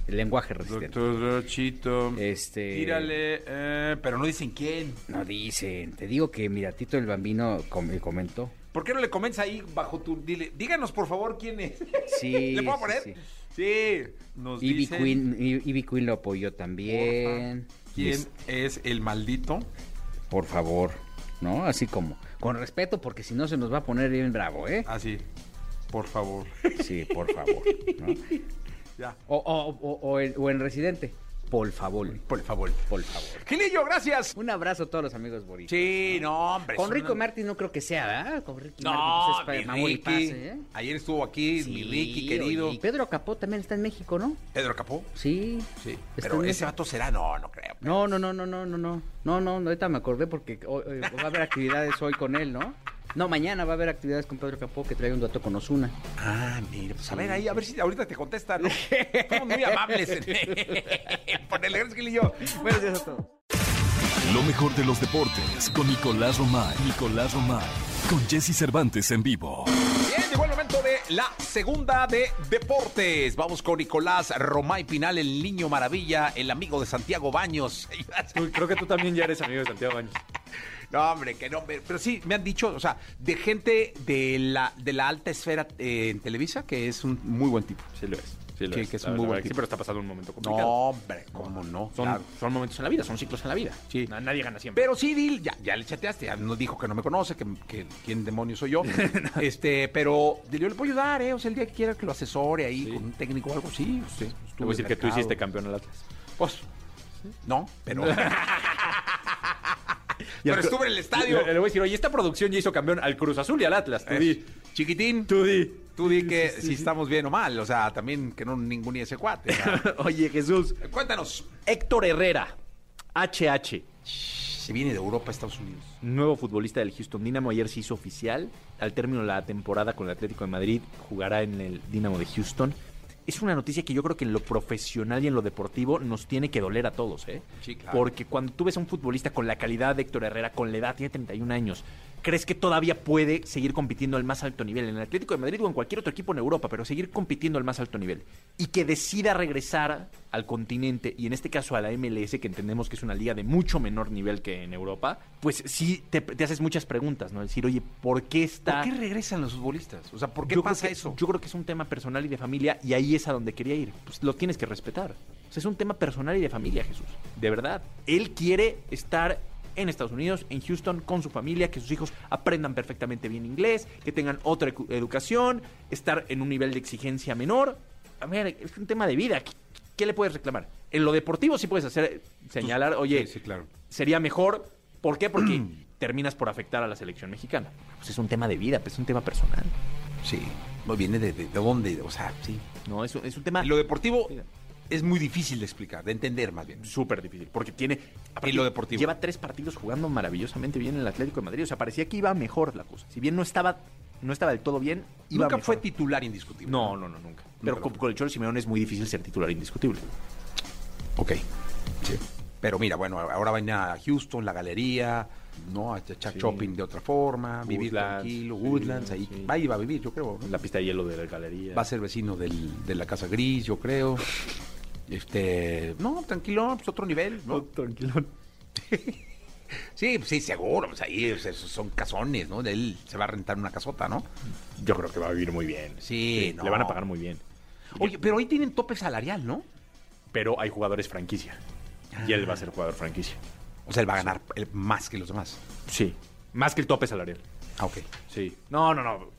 El lenguaje residente. Doctor Chito. Este- Tírale, eh, pero no dicen quién. No dicen, te digo que mira, Tito el Bambino com- comentó. ¿Por qué no le comentas ahí bajo tu. Dile, díganos por favor quién es. Sí, [laughs] ¿Le puedo poner? sí. Sí. Nos Ivy dicen, Queen, Ivy Queen lo apoyó también. porfa, ¿Quién Es- es el maldito? por favor, ¿no? Así como, con respeto, porque si no se nos va a poner bien bravo, ¿eh? Ah, sí. Por favor. Sí, por favor, ¿no? [laughs] ya. O, o- o- o en, o en residente, por favor, Por favor. por favor. Gilillo, gracias. Un abrazo a todos los amigos boricuas. Sí, no, hombre. Con Rico una- Martin no creo que sea, ¿verdad? Con Ricky No, Martin, pues, mi es y Ricky. pase, ¿eh? Ayer estuvo aquí, Sí, mi Ricky querido. y Pedro Capó también está en México, ¿no? Pedro Capó. Sí. Sí. Pero ese vato será, no, no creo. No, no, no, no, no, no, no. No, no, ahorita me acordé porque hoy- hoy va a haber actividades hoy con él, ¿no? No, mañana va a haber actividades con Pedro Capó que trae un dato con Osuna. Ah, mire, pues a ver ahí, a ver si ahorita te contestan. ¿no? [laughs] Somos muy amables en, [laughs] en ponerle gracias, Gilillo. Buenos días a todos. Lo mejor de los deportes con Nicolás Romay. Nicolás Romay. Con Jesse Cervantes en vivo. Bien, llegó el momento de la segunda de deportes. Vamos con Nicolás Romay Pinal, el niño maravilla, el amigo de Santiago Baños. [laughs] Creo que tú también ya eres amigo de Santiago Baños. No, hombre, que no, pero sí, me han dicho, o sea, de gente de la, de la alta esfera eh, en Televisa, que es un muy buen tipo. Sí lo es. Sí, lo es. que es un muy buen Sí, pero está pasando un momento No, complicado. hombre, cómo no. Son, Claro. son momentos en la vida, son ciclos en la vida. Sí. Na- Nadie gana siempre. Pero sí, Dil, ya, ya le chateaste, ya nos dijo que no me conoce, que, que quién demonios soy yo. [laughs] este, pero yo le puedo ayudar, ¿eh? O sea, el día que quiera que lo asesore ahí Sí. con un técnico o algo, sí. Sí, a decir que tú hiciste campeón al Atlas. Pues, no, pero. [laughs] Al pero estuve en el estadio. Le, le voy a decir, oye, esta producción ya hizo campeón al Cruz Azul y al Atlas. Tú di. Chiquitín, Tú di. tú di que si estamos bien o mal. O sea, también que no ningún ese cuate. [laughs] Oye, Jesús. Cuéntanos. Héctor Herrera, HH, Se viene de Europa a Estados Unidos. nuevo futbolista del Houston Dynamo, ayer se hizo oficial. Al término de la temporada con el Atlético de Madrid, jugará en el Dynamo de Houston. Es una noticia que yo creo que en lo profesional y en lo deportivo nos tiene que doler a todos, ¿eh? Sí, claro. Porque cuando tú ves a un futbolista con la calidad de Héctor Herrera, con la edad, tiene 31 años, crees que todavía puede seguir compitiendo al más alto nivel en el Atlético de Madrid o en cualquier otro equipo en Europa, pero seguir compitiendo al más alto nivel y que decida regresar al continente y en este caso a la MLS, que entendemos que es una liga de mucho menor nivel que en Europa, pues sí te, te haces muchas preguntas, ¿no? Decir, oye, ¿por qué está...? ¿Por qué regresan los futbolistas? O sea, ¿por qué Yo pasa que- eso? Yo creo que es un tema personal y de familia y ahí es a donde quería ir. Pues lo tienes que respetar. O sea, es un tema personal y de familia, Jesús. De verdad. Él quiere estar en Estados Unidos, en Houston, con su familia, que sus hijos aprendan perfectamente bien inglés, que tengan otra educación, estar en un nivel de exigencia menor. A ver, es un tema de vida. ¿Qué, qué le puedes reclamar? En lo deportivo sí puedes hacer, señalar, oye, Sí, sí, claro. sería mejor. ¿Por qué? Porque [clears throat] terminas por afectar a la selección mexicana. Pues es un tema de vida, pues es un tema personal. Sí. Viene de, de, de dónde, o sea, sí. No, es, un- es un tema Lo deportivo es muy difícil de explicar, de entender más bien. súper difícil. Porque tiene. Y lo deportivo. Lleva tres partidos jugando maravillosamente bien en el Atlético de Madrid. O sea, parecía que iba mejor la cosa. Si bien no estaba, no estaba del todo bien, iba Nunca mejor. fue titular indiscutible. No, no, no, nunca. Pero Nunca, con, el Cholo Simeone es muy difícil ser titular indiscutible. Ok. Sí. Pero mira, bueno, ahora van a Houston, la galería, ¿no? A echar Sí. shopping de otra forma, vivir tranquilo, sí, Woodlands, ahí sí. va y va a vivir, yo creo. ¿no? La pista de hielo de la galería. Va a ser vecino del- de la Casa Gris, yo creo. Este, no, tranquilo, pues otro nivel, ¿no? tranquilo. [laughs] Sí, pues sí, seguro, pues ahí es- esos son casones, ¿no? Él se va a rentar una casota, ¿no? Yo creo que va a vivir muy bien. Sí, no. Le van a pagar muy bien. Oye, pero ahí tienen tope salarial, ¿no? Pero hay jugadores franquicia. Y él va a ser jugador franquicia. O sea, él va a ganar más que los demás. Sí. Más que el tope salarial. Ah, ok. Sí. No, no, no.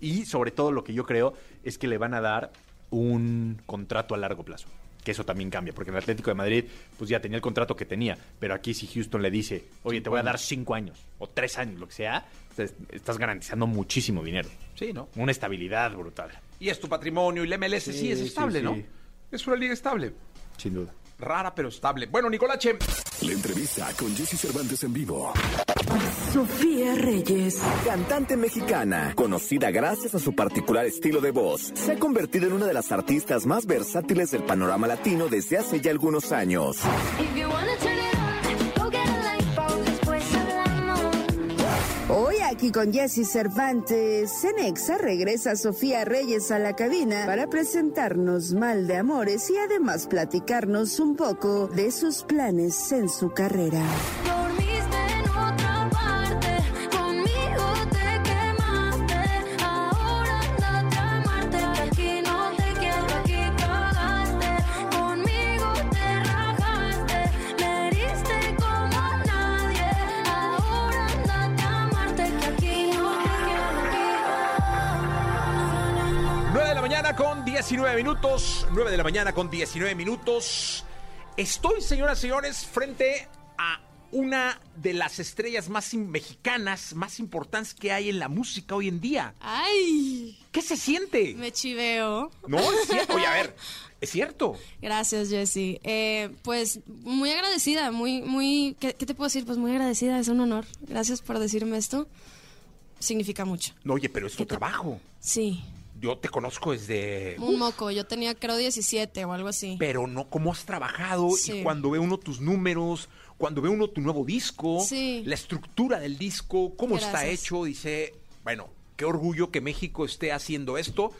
Y sobre todo lo que yo creo es que le van a dar un contrato a largo plazo. Que eso también cambia, porque en el Atlético de Madrid, pues ya tenía el contrato que tenía. Pero aquí si Houston le dice, oye, te voy a dar cinco años, o tres años, lo que sea, pues, estás garantizando muchísimo dinero. Sí, ¿no? Una estabilidad brutal. Y es tu patrimonio y la MLS sí, Sí, es sí, estable, sí. ¿no? Es una liga estable. Sin duda. Rara, pero estable. Bueno, Nicolache, La entrevista con Jesse Cervantes en vivo. Sofía Reyes. Cantante mexicana, conocida gracias a su particular estilo de voz, se ha convertido en una de las artistas más versátiles del panorama latino desde hace ya algunos años. Hoy aquí con Jesse Cervantes, Cenexa regresa Sofía Reyes a la cabina para presentarnos Mal de Amores y además platicarnos un poco de sus planes en su carrera. Con 19 minutos. 9 de la mañana con 19 minutos. Estoy, señoras y señores, frente a una de las estrellas más mexicanas, más importantes que hay en la música hoy en día. Ay, ¿Qué se siente? me chiveo. No, es cierto. Oye, a ver, es cierto. Gracias, Jessie. Eh, pues muy agradecida, muy, muy, ¿qué, qué te puedo decir? Pues muy agradecida, es un honor. Gracias por decirme esto. Significa mucho. No, oye, pero es tu ¿Qué te- trabajo. Sí, Yo te conozco desde... un moco. Yo tenía creo 17 o algo así. Pero no cómo has trabajado Sí. y cuando ve uno tus números, cuando ve uno tu nuevo disco, Sí. la estructura del disco, cómo está hecho, dice, bueno, qué orgullo que México esté haciendo esto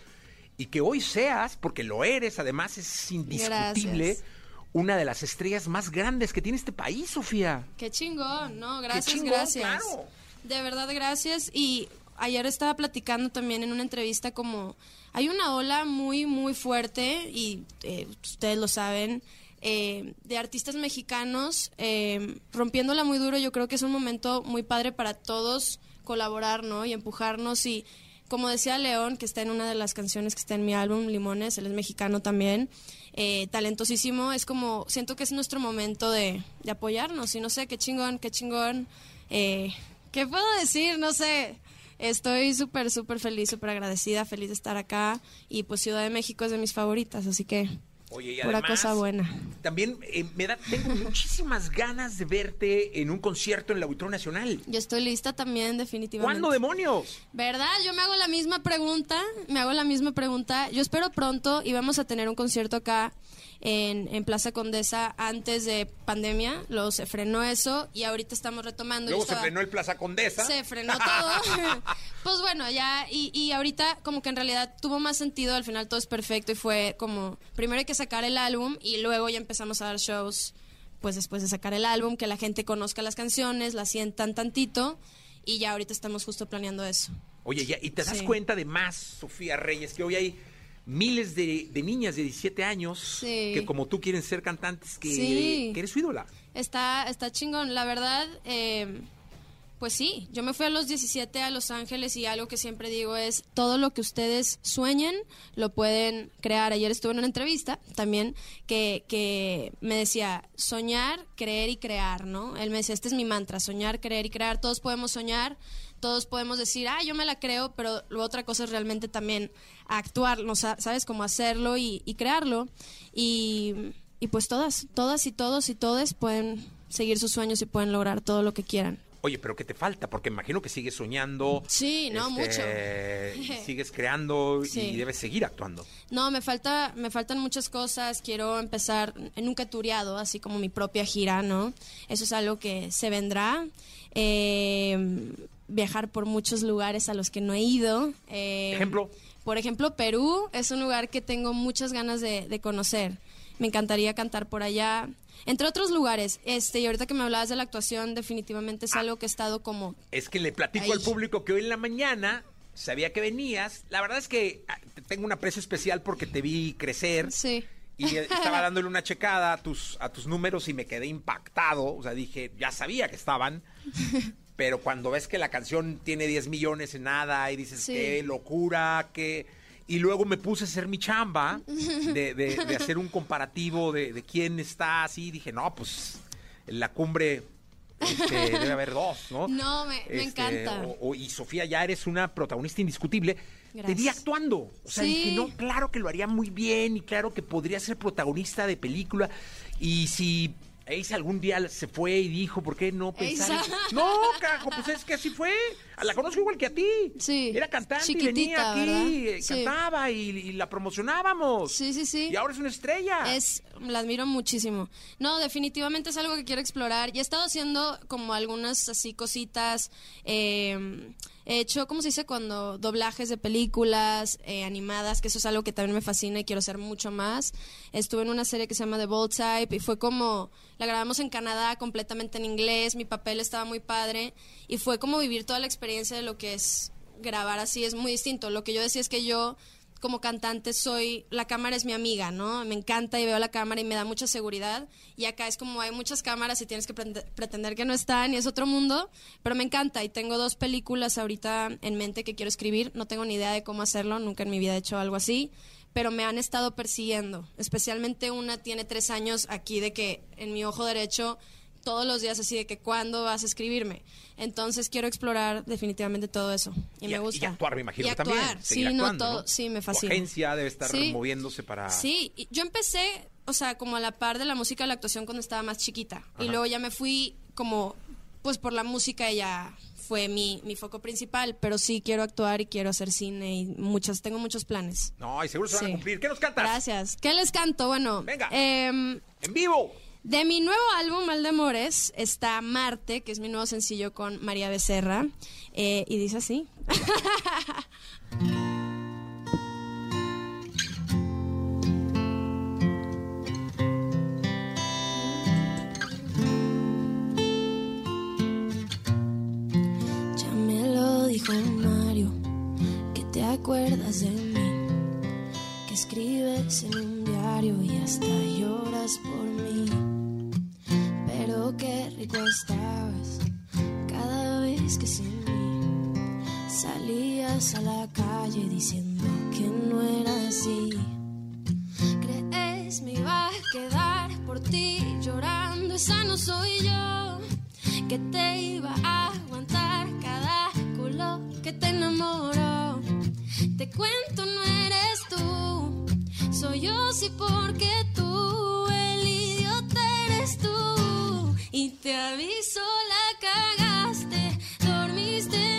y que hoy seas, porque lo eres, además es indiscutible, Gracias. una de las estrellas más grandes que tiene este país, Sofía. Qué chingón, no, gracias, chingón, gracias. claro. De verdad, gracias. Y ayer estaba platicando también en una entrevista como hay una ola muy, muy fuerte y eh, ustedes lo saben. eh, de artistas mexicanos eh, rompiéndola muy duro yo creo que es un momento muy padre para todos colaborar no y empujarnos y como decía León que está en una de las canciones que está en mi álbum Limones él es mexicano también eh, talentosísimo es como siento que es nuestro momento de, de apoyarnos y no sé qué chingón qué chingón eh, qué puedo decir no sé Estoy súper, súper feliz, súper agradecida, feliz de estar acá. Y pues Ciudad de México es de mis favoritas, así que Oye, y pura además, cosa buena. También eh, me da, tengo muchísimas [laughs] ganas de verte en un concierto en el Auditorio Nacional. Yo estoy lista también, definitivamente. ¿Cuándo, demonios? ¿Verdad? Yo me hago la misma pregunta, me hago la misma pregunta. Yo espero pronto y vamos a tener un concierto acá en, en Plaza Condesa antes de pandemia. Luego se frenó eso y ahorita estamos retomando. Luego se frenó el Plaza Condesa. Se frenó todo. [laughs] pues bueno, ya, y, y ahorita como que en realidad tuvo más sentido, al final todo es perfecto y fue como, primero hay que sacar el álbum y luego ya empezamos a dar shows, pues después de sacar el álbum, que la gente conozca las canciones, las sientan tantito y ya ahorita estamos justo planeando eso. Oye, ya, y te das Sí. cuenta de más, Sofía Reyes, que hoy hay miles de, de niñas de 17 años Sí. que como tú quieren ser cantantes, que, Sí. que eres su ídola. Está, está chingón. La verdad, eh, pues sí, yo me fui a los 17 a Los Ángeles y algo que siempre digo es, todo lo que ustedes sueñen lo pueden crear. Ayer estuve en una entrevista también que, que me decía, soñar, creer y crear, ¿no? Él me decía, este es mi mantra, soñar, creer y crear. Todos podemos soñar, todos podemos decir, ah, yo me la creo, pero lo otra cosa es realmente también actuar, ¿no? Sa- ¿sabes? Cómo hacerlo y, y crearlo. Y, y pues todas, todas y todos y todes pueden seguir sus sueños y pueden lograr todo lo que quieran. Oye, pero ¿qué te falta? Porque imagino que sigues soñando. Sí, no, este, mucho. [laughs] Sigues creando Sí. y debes seguir actuando. No, me falta, me faltan muchas cosas. Quiero empezar, nunca he tureado, así como mi propia gira, ¿no? Eso es algo que se vendrá. Eh, viajar por muchos lugares a los que no he ido. Eh, Ejemplo. Por ejemplo, Perú es un lugar que tengo muchas ganas de, de conocer. Me encantaría cantar por allá. Entre otros lugares, este, y ahorita que me hablabas de la actuación, definitivamente es algo que he estado como Es que le platico al público que hoy en la mañana sabía que venías. La verdad es que ah, te tengo un aprecio especial porque te vi crecer. Sí. Y estaba dándole una checada a tus, a tus números y me quedé impactado. O sea, dije, ya sabía que estaban. [laughs] Pero cuando ves que la canción tiene 10 millones en nada y dices, Sí. qué locura, qué... Y luego me puse a hacer mi chamba de, de- de hacer un comparativo de, de quién está así. Dije, no, pues en la cumbre este, debe haber dos, ¿no? [laughs] No, me- me Este, encanta. o- o- y Sofía ya eres una protagonista indiscutible. Te vi actuando. O sea, Sí. dije, no, claro que lo haría muy bien y claro que podría ser protagonista de película. Y si Ace algún día se fue y dijo, ¿por qué no pensar? en-. No, carajo, pues es que así fue. La conozco igual que a ti. Sí. Era cantante y Chiquitita, venía aquí, ¿verdad? eh, Sí. cantaba y, y la promocionábamos. Sí, sí, sí. Y ahora es una estrella. Es, la admiro muchísimo. No, definitivamente es algo que quiero explorar. Y he estado haciendo como algunas así cositas. eh, he hecho, ¿cómo se dice? Cuando doblajes de películas eh, animadas, que eso es algo que también me fascina y quiero hacer mucho más. Estuve en una serie que se llama The Bold Type y fue como, la grabamos en Canadá completamente en inglés, mi papel estaba muy padre y fue como vivir toda la experiencia de lo que es grabar así, es muy distinto. Lo que yo decía es que yo como cantante soy, la cámara es mi amiga, ¿no? Me encanta y veo la cámara y me da mucha seguridad. Y acá es como hay muchas cámaras y tienes que pretender que no están y es otro mundo, pero me encanta y tengo dos películas ahorita en mente que quiero escribir. No tengo ni idea de cómo hacerlo, nunca en mi vida he hecho algo así, pero me han estado persiguiendo. Especialmente una tiene tres años aquí de que en mi ojo derecho todos los días así de que cuándo vas a escribirme. Entonces quiero explorar definitivamente todo eso y, me gusta. Y actuar, me imagino Y también. actuar, seguir sí, no, actuando, todo, sí, me fascina. agencia debe estar Sí. moviéndose para... Sí, y yo empecé, o sea, como a la par de la música y la actuación cuando estaba más chiquita. Y luego ya me fui como, pues por la música ella fue mi, mi foco principal, pero sí quiero actuar y quiero hacer cine y muchas, tengo muchos planes. No, y seguro se van a cumplir. ¿Qué nos cantas? Gracias. ¿Qué les canto? Bueno, Venga. em, En vivo. De mi nuevo álbum, Mal de Amores, está Marte, que es mi nuevo sencillo con María Becerra, eh, y dice así. [laughs] Ya me lo dijo Mario, que te acuerdas de mí, que escribes en un diario y hasta lloras por mí. Pero qué rico estabas cada vez que sin mí salías a la calle diciendo que no era así. Crees me iba a quedar por ti llorando, esa no soy yo. Que te iba a aguantar cada culo que te enamoró. Te cuento, no eres tú. Soy yo sí porque tú, el idiota eres tú. Y te aviso, la cagaste, dormiste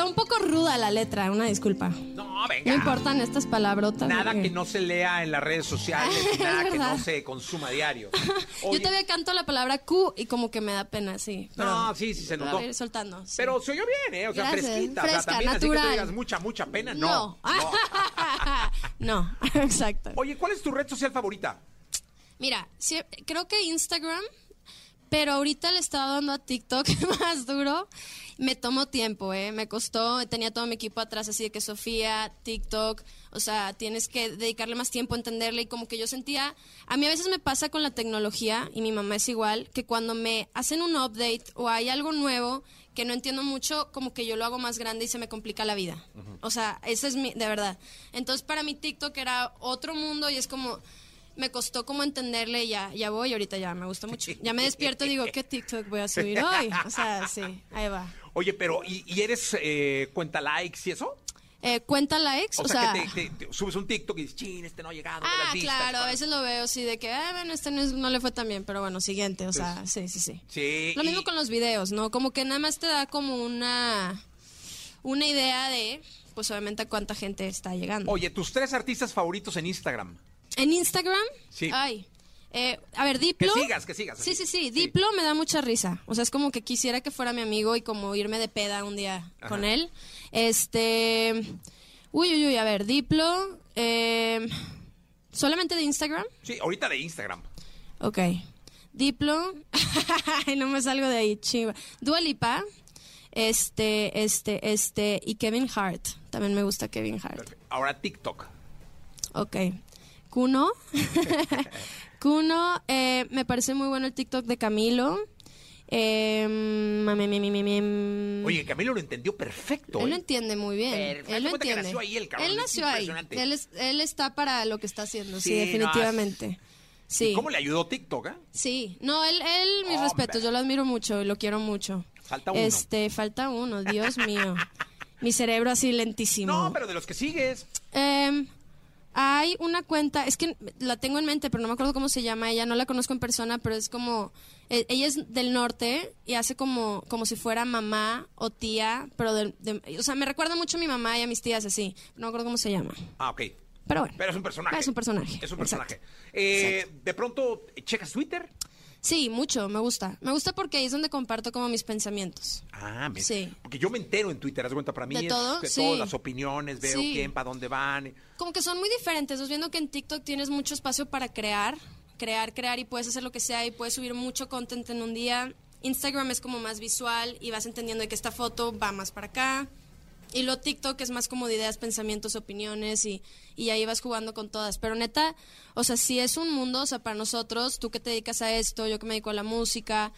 está un poco ruda la letra, una disculpa. No, venga. No importan estas palabrotas. Nada porque- que no se lea en las redes sociales [laughs] nada que no se consuma diario. [laughs] Yo todavía canto la palabra Q y como que me da pena, sí. pero No, sí, sí se notó. a ir soltando. sí. Pero se oyó bien, ¿eh? O sea, Gracias. fresquita. o sea, Fresca, también así que natural. tú digas mucha, mucha pena. No. No. [laughs] no, exacto. Oye, ¿cuál es tu red social favorita? Mira, creo que Instagram, pero ahorita le estaba dando a TikTok [laughs] más duro. Me tomó tiempo, ¿eh? Me costó, tenía todo mi equipo atrás, así de que Sofía, TikTok, o sea, tienes que dedicarle más tiempo a entenderle y como que yo sentía, a mí a veces me pasa con la tecnología, y mi mamá es igual, que cuando me hacen un update o hay algo nuevo que no entiendo mucho, como que yo lo hago más grande y se me complica la vida. O sea, ese es mi, de verdad. Entonces para mí TikTok era otro mundo y es como me costó como entenderle y ya, ya voy, ahorita ya me gusta mucho. Ya me despierto y digo, ¿qué TikTok voy a subir [laughs] hoy? O sea, sí, ahí va. Oye, pero ¿y, y eres eh, cuenta likes y eso? Eh, cuenta likes, O, o, sea, sea... que te, te- te subes un TikTok y dices, chin, este no ha llegado. Ah, las vistas", claro, a para- veces lo veo así de que, ah, bueno, este no, es- no le fue tan bien, pero bueno, siguiente, o sea, sí, sí, sí. Sí. Lo y- mismo con los videos, ¿no? Como que nada más te da como una, una idea de, pues obviamente a cuánta gente está llegando. Oye, tus tres artistas favoritos en Instagram. ¿En Instagram? Sí. Ay. eh, a ver, Diplo. Que sigas, que sigas. Sí, sí, sí. Diplo me da mucha risa. O sea, es como que quisiera que fuera mi amigo y como irme de peda un día Ajá. con él. Este. Uy, uy, uy. A ver, Diplo. eh, ¿Solamente de Instagram? Sí, ahorita de Instagram. Ok. Diplo. [laughs] Ay, no me salgo de ahí, chiva. Dua Lipa. Este, este, este. Y Kevin Hart. También me gusta Kevin Hart. Ahora TikTok. Ok. Kuno. [laughs] Kuno, eh, me parece muy bueno el TikTok de Camilo. Eh, mami, mi, mi, mi, mi. Oye, Camilo lo entendió perfecto. Él lo ¿eh? entiende muy bien. Perfecto. Él lo entiende. nació ahí el cabrón, Él es nació ahí. Él, es- él está para lo que está haciendo, sí, Sí, no, definitivamente. Sí. ¿Y ¿Cómo le ayudó TikTok? eh? Sí, no, él, él mis Hombre. respetos, yo lo admiro mucho y lo quiero mucho. Falta uno. Este, falta uno, Dios mío. Mi cerebro así lentísimo. No, pero de los que sigues. Em, hay una cuenta, es que la tengo en mente, pero no me acuerdo cómo se llama ella, no la conozco en persona, pero es como, eh, ella es del norte y hace como, como si fuera mamá o tía, pero de, o sea, me recuerda mucho a mi mamá y a mis tías así, no me acuerdo cómo se llama. Ah, ok. Pero bueno. Pero es un personaje. Es un personaje. Es un personaje. Eh, de pronto, ¿checas Twitter? Sí, mucho, me gusta. Me gusta porque ahí es donde comparto como mis pensamientos. Ah, mira. Sí. Porque yo me entero en Twitter, de cuenta, para mí ¿De es todo? de Sí. todas las opiniones, veo Sí. quién, para dónde van. como que son muy diferentes. Viendo que en TikTok tienes mucho espacio para crear, crear, crear y puedes hacer lo que sea y puedes subir mucho content en un día. Instagram es como más visual y vas entendiendo de que esta foto va más para acá. Y lo TikTok es más como de ideas, pensamientos, opiniones y, y ahí vas jugando con todas. Pero neta, o sea, si es un mundo, o sea, para nosotros, tú que te dedicas a esto, yo que me dedico a la música,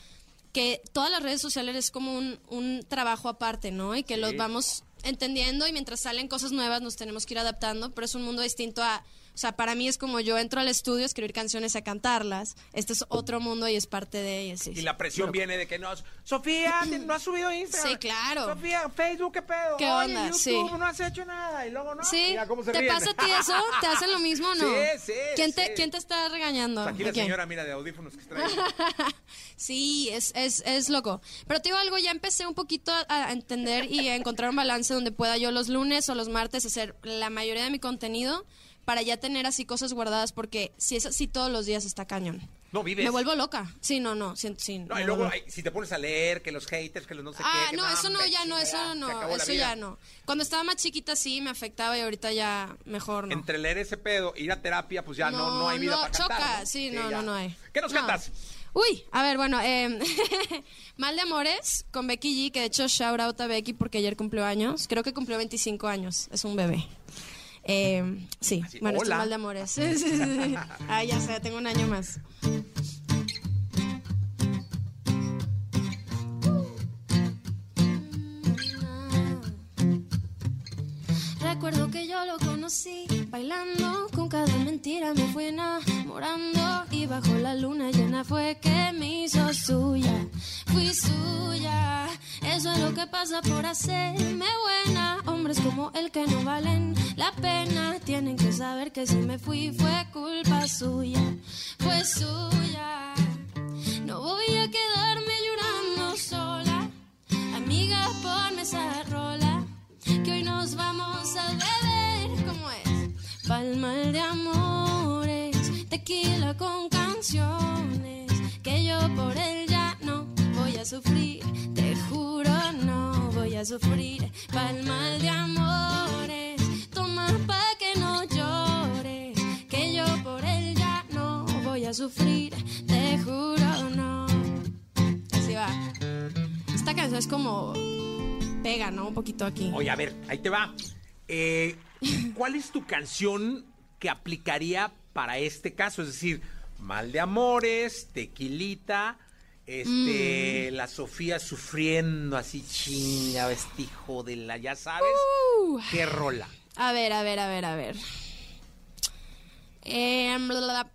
que todas las redes sociales es como un, un trabajo aparte, ¿no? Y que los vamos entendiendo y mientras salen cosas nuevas nos tenemos que ir adaptando, pero es un mundo distinto a... O sea, para mí es como yo entro al estudio a escribir canciones, a cantarlas. Este es otro mundo y es parte de ella, sí. Y la presión viene de que no. Sofía, [clears throat] no has subido Instagram. Sí, claro. Sofía, Facebook, ¿qué pedo? ¿Qué Oye, onda? YouTube, Sí. no has hecho nada. Y luego no. Sí, Mira cómo se ¿te ríen. pasa a ti eso? ¿Te hacen lo mismo o no? [laughs] Sí, sí, ¿Quién te, sí. ¿quién te está regañando? Aquí la ¿A quién? señora, mira, de audífonos que trae. [laughs] Sí, es, es, es loco. Pero te digo algo, ya empecé un poquito a, a entender y a encontrar un balance donde pueda yo los lunes o los martes hacer la mayoría de mi contenido para ya tener así cosas guardadas porque si es así todos los días está cañón. No vives. Me vuelvo loca. Sí, no, no, sí, sí, No, y luego, ay, si te pones a leer, que los haters, que los no sé Ah, qué. que no, eso no, ya no, eso no, eso ya no. Cuando estaba más chiquita sí me afectaba y ahorita ya mejor no. Entre leer ese pedo, ir a terapia, pues ya no, no, No, hay vida no, para cantar. choca, ¿no? sí, no, ya. no, no hay. ¿Qué nos No. cantas? Uy, a ver, bueno, eh, [laughs] Mal de Amores con Becky G, que de hecho shout out a Becky porque ayer cumplió años. Creo que cumplió 25 años, es un bebé. Eh, sí, bueno, estoy mal de amores. ah, ya sé, tengo un año más. Recuerdo que yo lo conocí, bailando con cada mentira me fui enamorando y bajo la luna llena fue que me hizo suya. Fui suya, eso es lo que pasa por hacerme buena. Hombres como el que no valen la pena tienen que saber que si me fui fue culpa suya, fue suya. No voy a quedarme llorando sola. Amiga, ponme esa rola. Que hoy nos vamos a beber. ¿Cómo Palmal de amores. Tequila con canciones. Que yo por él ya no voy a sufrir. Te juro, no voy a sufrir. Palmal de amores. Toma pa' que no llores. Que yo por él ya no voy a sufrir. Te juro, no. Así va. Esta canción es como pega, ¿no? Un poquito aquí. Oye, a ver, ahí te va. Eh, ¿Cuál es tu canción que aplicaría para este caso? Es decir, Mal de Amores, Tequilita, este, Mm. la Sofía sufriendo así chinga, vestijo de la, ya sabes, Uh. qué rola. A ver, a ver, a ver, a ver. Em, bla, bla, bla.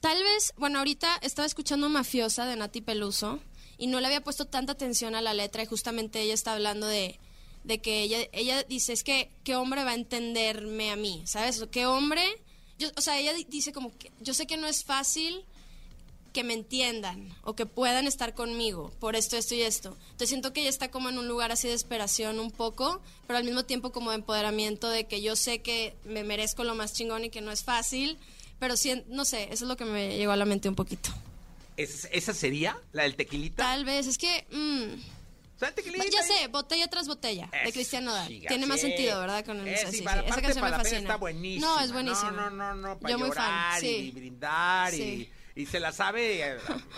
tal vez, bueno, ahorita estaba escuchando Mafiosa de Nati Peluso y no le había puesto tanta atención a la letra y justamente ella está hablando de, de que ella, ella dice, es que, ¿qué hombre va a entenderme a mí? ¿Sabes? ¿Qué hombre? Yo, o sea, ella di- dice como que yo sé que no es fácil que me entiendan o que puedan estar conmigo por esto, esto y esto. Entonces siento que ella está como en un lugar así de esperación un poco, pero al mismo tiempo como de empoderamiento de que yo sé que me merezco lo más chingón y que no es fácil, pero sí, no sé, eso es lo que me llegó a la mente un poquito. ¿Es- ¿Esa sería la del Tequilita? Tal vez, es que... mm, Tequilita ya sé, botella tras botella, de Es- Cristian Nodal. chica, Tiene más sí. sentido, ¿verdad? Con el, Eh, sí, sí, sí, para- esa canción me para pena fascina. está buenísima. No, es buenísima. No, no, no, no, para Yo muy llorar fan, y sí. brindar Sí. y, y se la sabe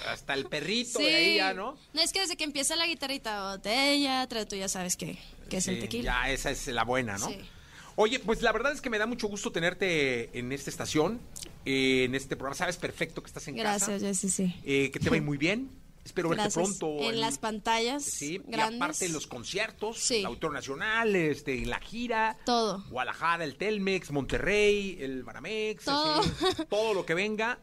hasta el perrito Sí. de ella, ¿no? No, es que desde que empieza la guitarrita, botella, tra- tú ya sabes que, que es el Sí, tequila. Ya, esa es la buena, ¿no? Sí. Oye, pues la verdad es que me da mucho gusto tenerte en esta estación, eh, en este programa. Sabes perfecto que estás en Gracias, casa, Jessy, sí. eh, que te va muy bien. Espero verte pronto. En las pantallas Sí, grandes. y aparte los conciertos, Sí. el Autor Nacional, este, en la gira. Todo. Guadalajara, el Telmex, Monterrey, el Banamex, Todo. así, [laughs] todo lo que venga.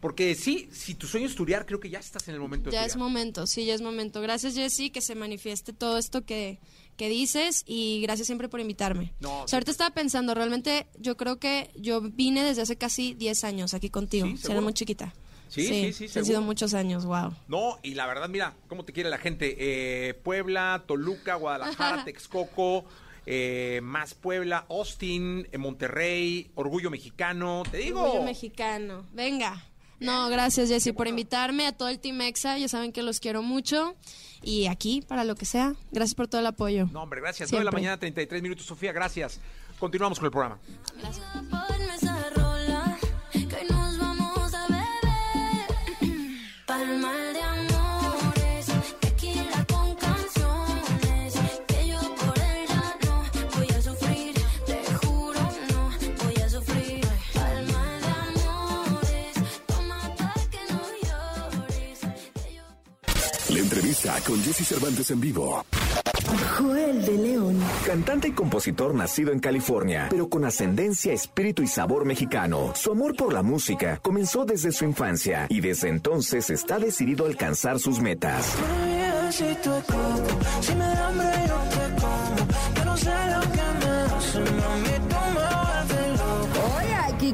Porque sí, si tu sueño es estudiar, creo que ya estás en el momento de Ya es momento, sí, ya es momento. Gracias, Jessy, que se manifieste todo esto que, que dices y gracias siempre por invitarme. No, O sea, ahorita estaba pensando, realmente yo creo que yo vine desde hace casi 10 años aquí contigo. Sí, o sea, seguro. era muy chiquita. Sí, sí, sí, Han seguro. sido muchos años, wow. No, y la verdad, mira, cómo te quiere la gente. Eh, Puebla, Toluca, Guadalajara, [laughs] Texcoco, eh, más Puebla, Austin, eh, Monterrey, Orgullo Mexicano. Te digo. Orgullo mexicano. Venga. No, gracias, Jessy, por invitarme a todo el Team Exa. Ya saben que los quiero mucho. Y aquí, para lo que sea, gracias por todo el apoyo. No, hombre, gracias. 9 de la mañana, 33 minutos, Sofía, gracias. Continuamos con el programa. Ponme Con Jesse Cervantes en vivo. Joel de León. Cantante y compositor nacido en California, pero con ascendencia, espíritu y sabor mexicano. Su amor por la música comenzó desde su infancia y desde entonces está decidido a alcanzar sus metas.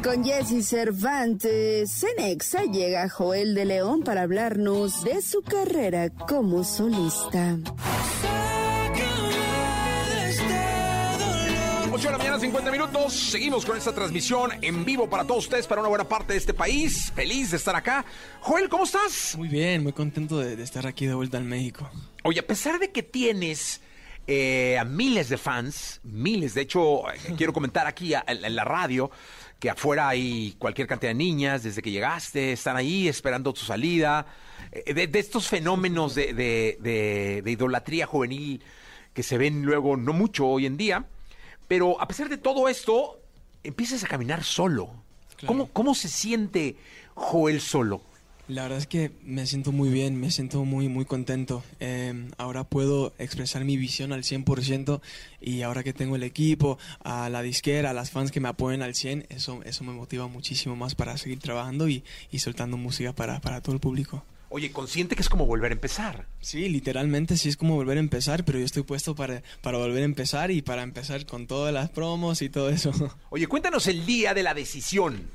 Con Jesse Cervantes, en Exa llega Joel de León para hablarnos de su carrera como solista. 8 de la mañana, 50 minutos. Seguimos con esta transmisión en vivo para todos ustedes, para una buena parte de este país. Feliz de estar acá. Joel, ¿cómo estás? Muy bien, muy contento de, de estar aquí de vuelta en México. Oye, a pesar de que tienes eh, a miles de fans, miles, de hecho, eh, quiero comentar aquí a- en la radio que afuera hay cualquier cantidad de niñas desde que llegaste, están ahí esperando tu salida, eh, de, de estos fenómenos de, de- de- de idolatría juvenil que se ven luego no mucho hoy en día, pero a pesar de todo esto, empiezas a caminar solo. ¿Cómo, ¿Cómo se siente Joel solo? La verdad es que me siento muy bien, me siento muy, muy contento. Eh, ahora puedo expresar mi visión al 100% y ahora que tengo el equipo, a la disquera, a las fans que me apoyen al 100, eso, eso me motiva muchísimo más para seguir trabajando y, y soltando música para, para todo el público. Oye, consciente que es como volver a empezar. Sí, literalmente sí es como volver a empezar, pero yo estoy puesto para, para volver a empezar y para empezar con todas las promos y todo eso. Oye, cuéntanos el día de la decisión.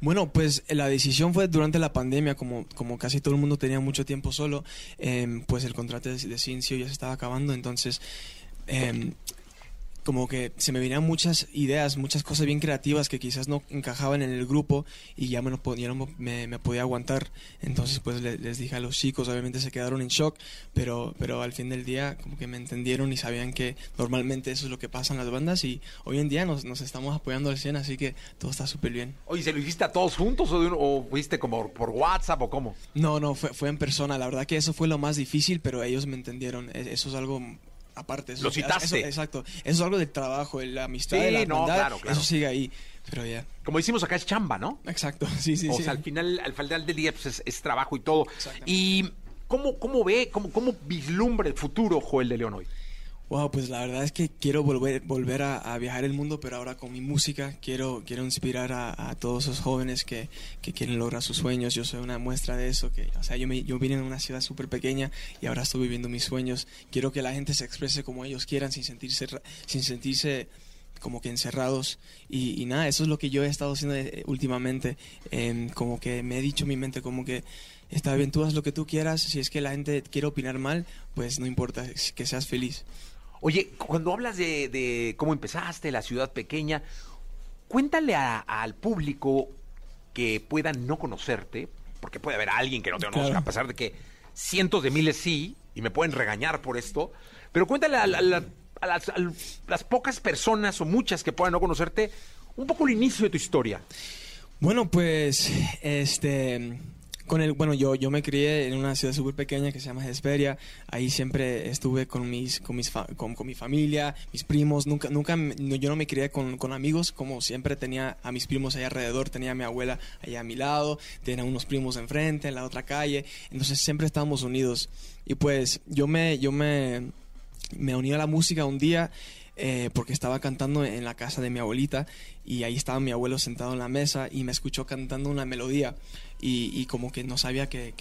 Bueno, pues la decisión fue durante la pandemia, como, como casi todo el mundo tenía mucho tiempo solo, em, pues el contrato de, de Cincio ya se estaba acabando, entonces em, como que se me venían muchas ideas, muchas cosas bien creativas que quizás no encajaban en el grupo y ya me, lo podía, no me, me podía aguantar. Entonces pues le- les dije a los chicos, obviamente se quedaron en shock, pero, pero al fin del día como que me entendieron y sabían que normalmente eso es lo que pasa en las bandas y hoy en día nos, nos estamos apoyando al 100, así que todo está súper bien. Oye, ¿se lo hiciste a todos juntos o, de un- o fuiste como por WhatsApp o cómo? No, no, fue, fue en persona. La verdad que eso fue lo más difícil, pero ellos me entendieron. E- Eso es algo aparte. Eso- Lo citaste. eso- exacto. Eso es algo del trabajo, la amistad, Sí, la no, hermandad, claro, claro. Eso sigue ahí. Pero ya. Como decimos acá, es chamba, ¿no? Exacto, [laughs] sí, sí, o sí. sea, al final, al final del día pues, es, es trabajo y todo. ¿Y cómo, cómo ve, cómo, cómo vislumbra el futuro Joel de León hoy? Wow, pues la verdad es que quiero volver, volver a, viajar el mundo, pero ahora con mi música. Quiero, quiero inspirar a, todos esos jóvenes que, que quieren lograr sus sueños. Yo soy una muestra de eso. Que, o sea, yo, me, yo vine de una ciudad súper pequeña y ahora estoy viviendo mis sueños. Quiero que la gente se exprese como ellos quieran, sin sentirse, sin sentirse como que encerrados y, y nada, eso es lo que yo he estado haciendo eh, últimamente, Em, como que me he dicho en mi mente como que está bien, tú haz lo que tú quieras, si es que la gente quiere opinar mal, pues no importa, que seas feliz. Oye, cuando hablas de, de cómo empezaste, la ciudad pequeña, cuéntale a- al público que pueda no conocerte, porque puede haber alguien que no te conozca, Claro. a pesar de que cientos de miles sí, y me pueden regañar por esto, pero cuéntale a, la- a la- a las, a las pocas personas o muchas que puedan no conocerte un poco el inicio de tu historia. Bueno, pues, este, con el, bueno, yo, yo me crié en una ciudad súper pequeña que se llama Hesperia. Ahí siempre estuve con mis, con mis, con, con mi familia, mis primos. Nunca, nunca, yo no me crié con, con amigos, como siempre tenía a mis primos ahí alrededor, tenía a mi abuela allá a mi lado, tenía unos primos enfrente, en la otra calle. Entonces siempre estábamos unidos. Y pues, yo me, yo me, me uní a la música un día eh, porque estaba cantando en la casa de mi abuelita y ahí estaba mi abuelo sentado en la mesa y me escuchó cantando una melodía y, como que no sabía que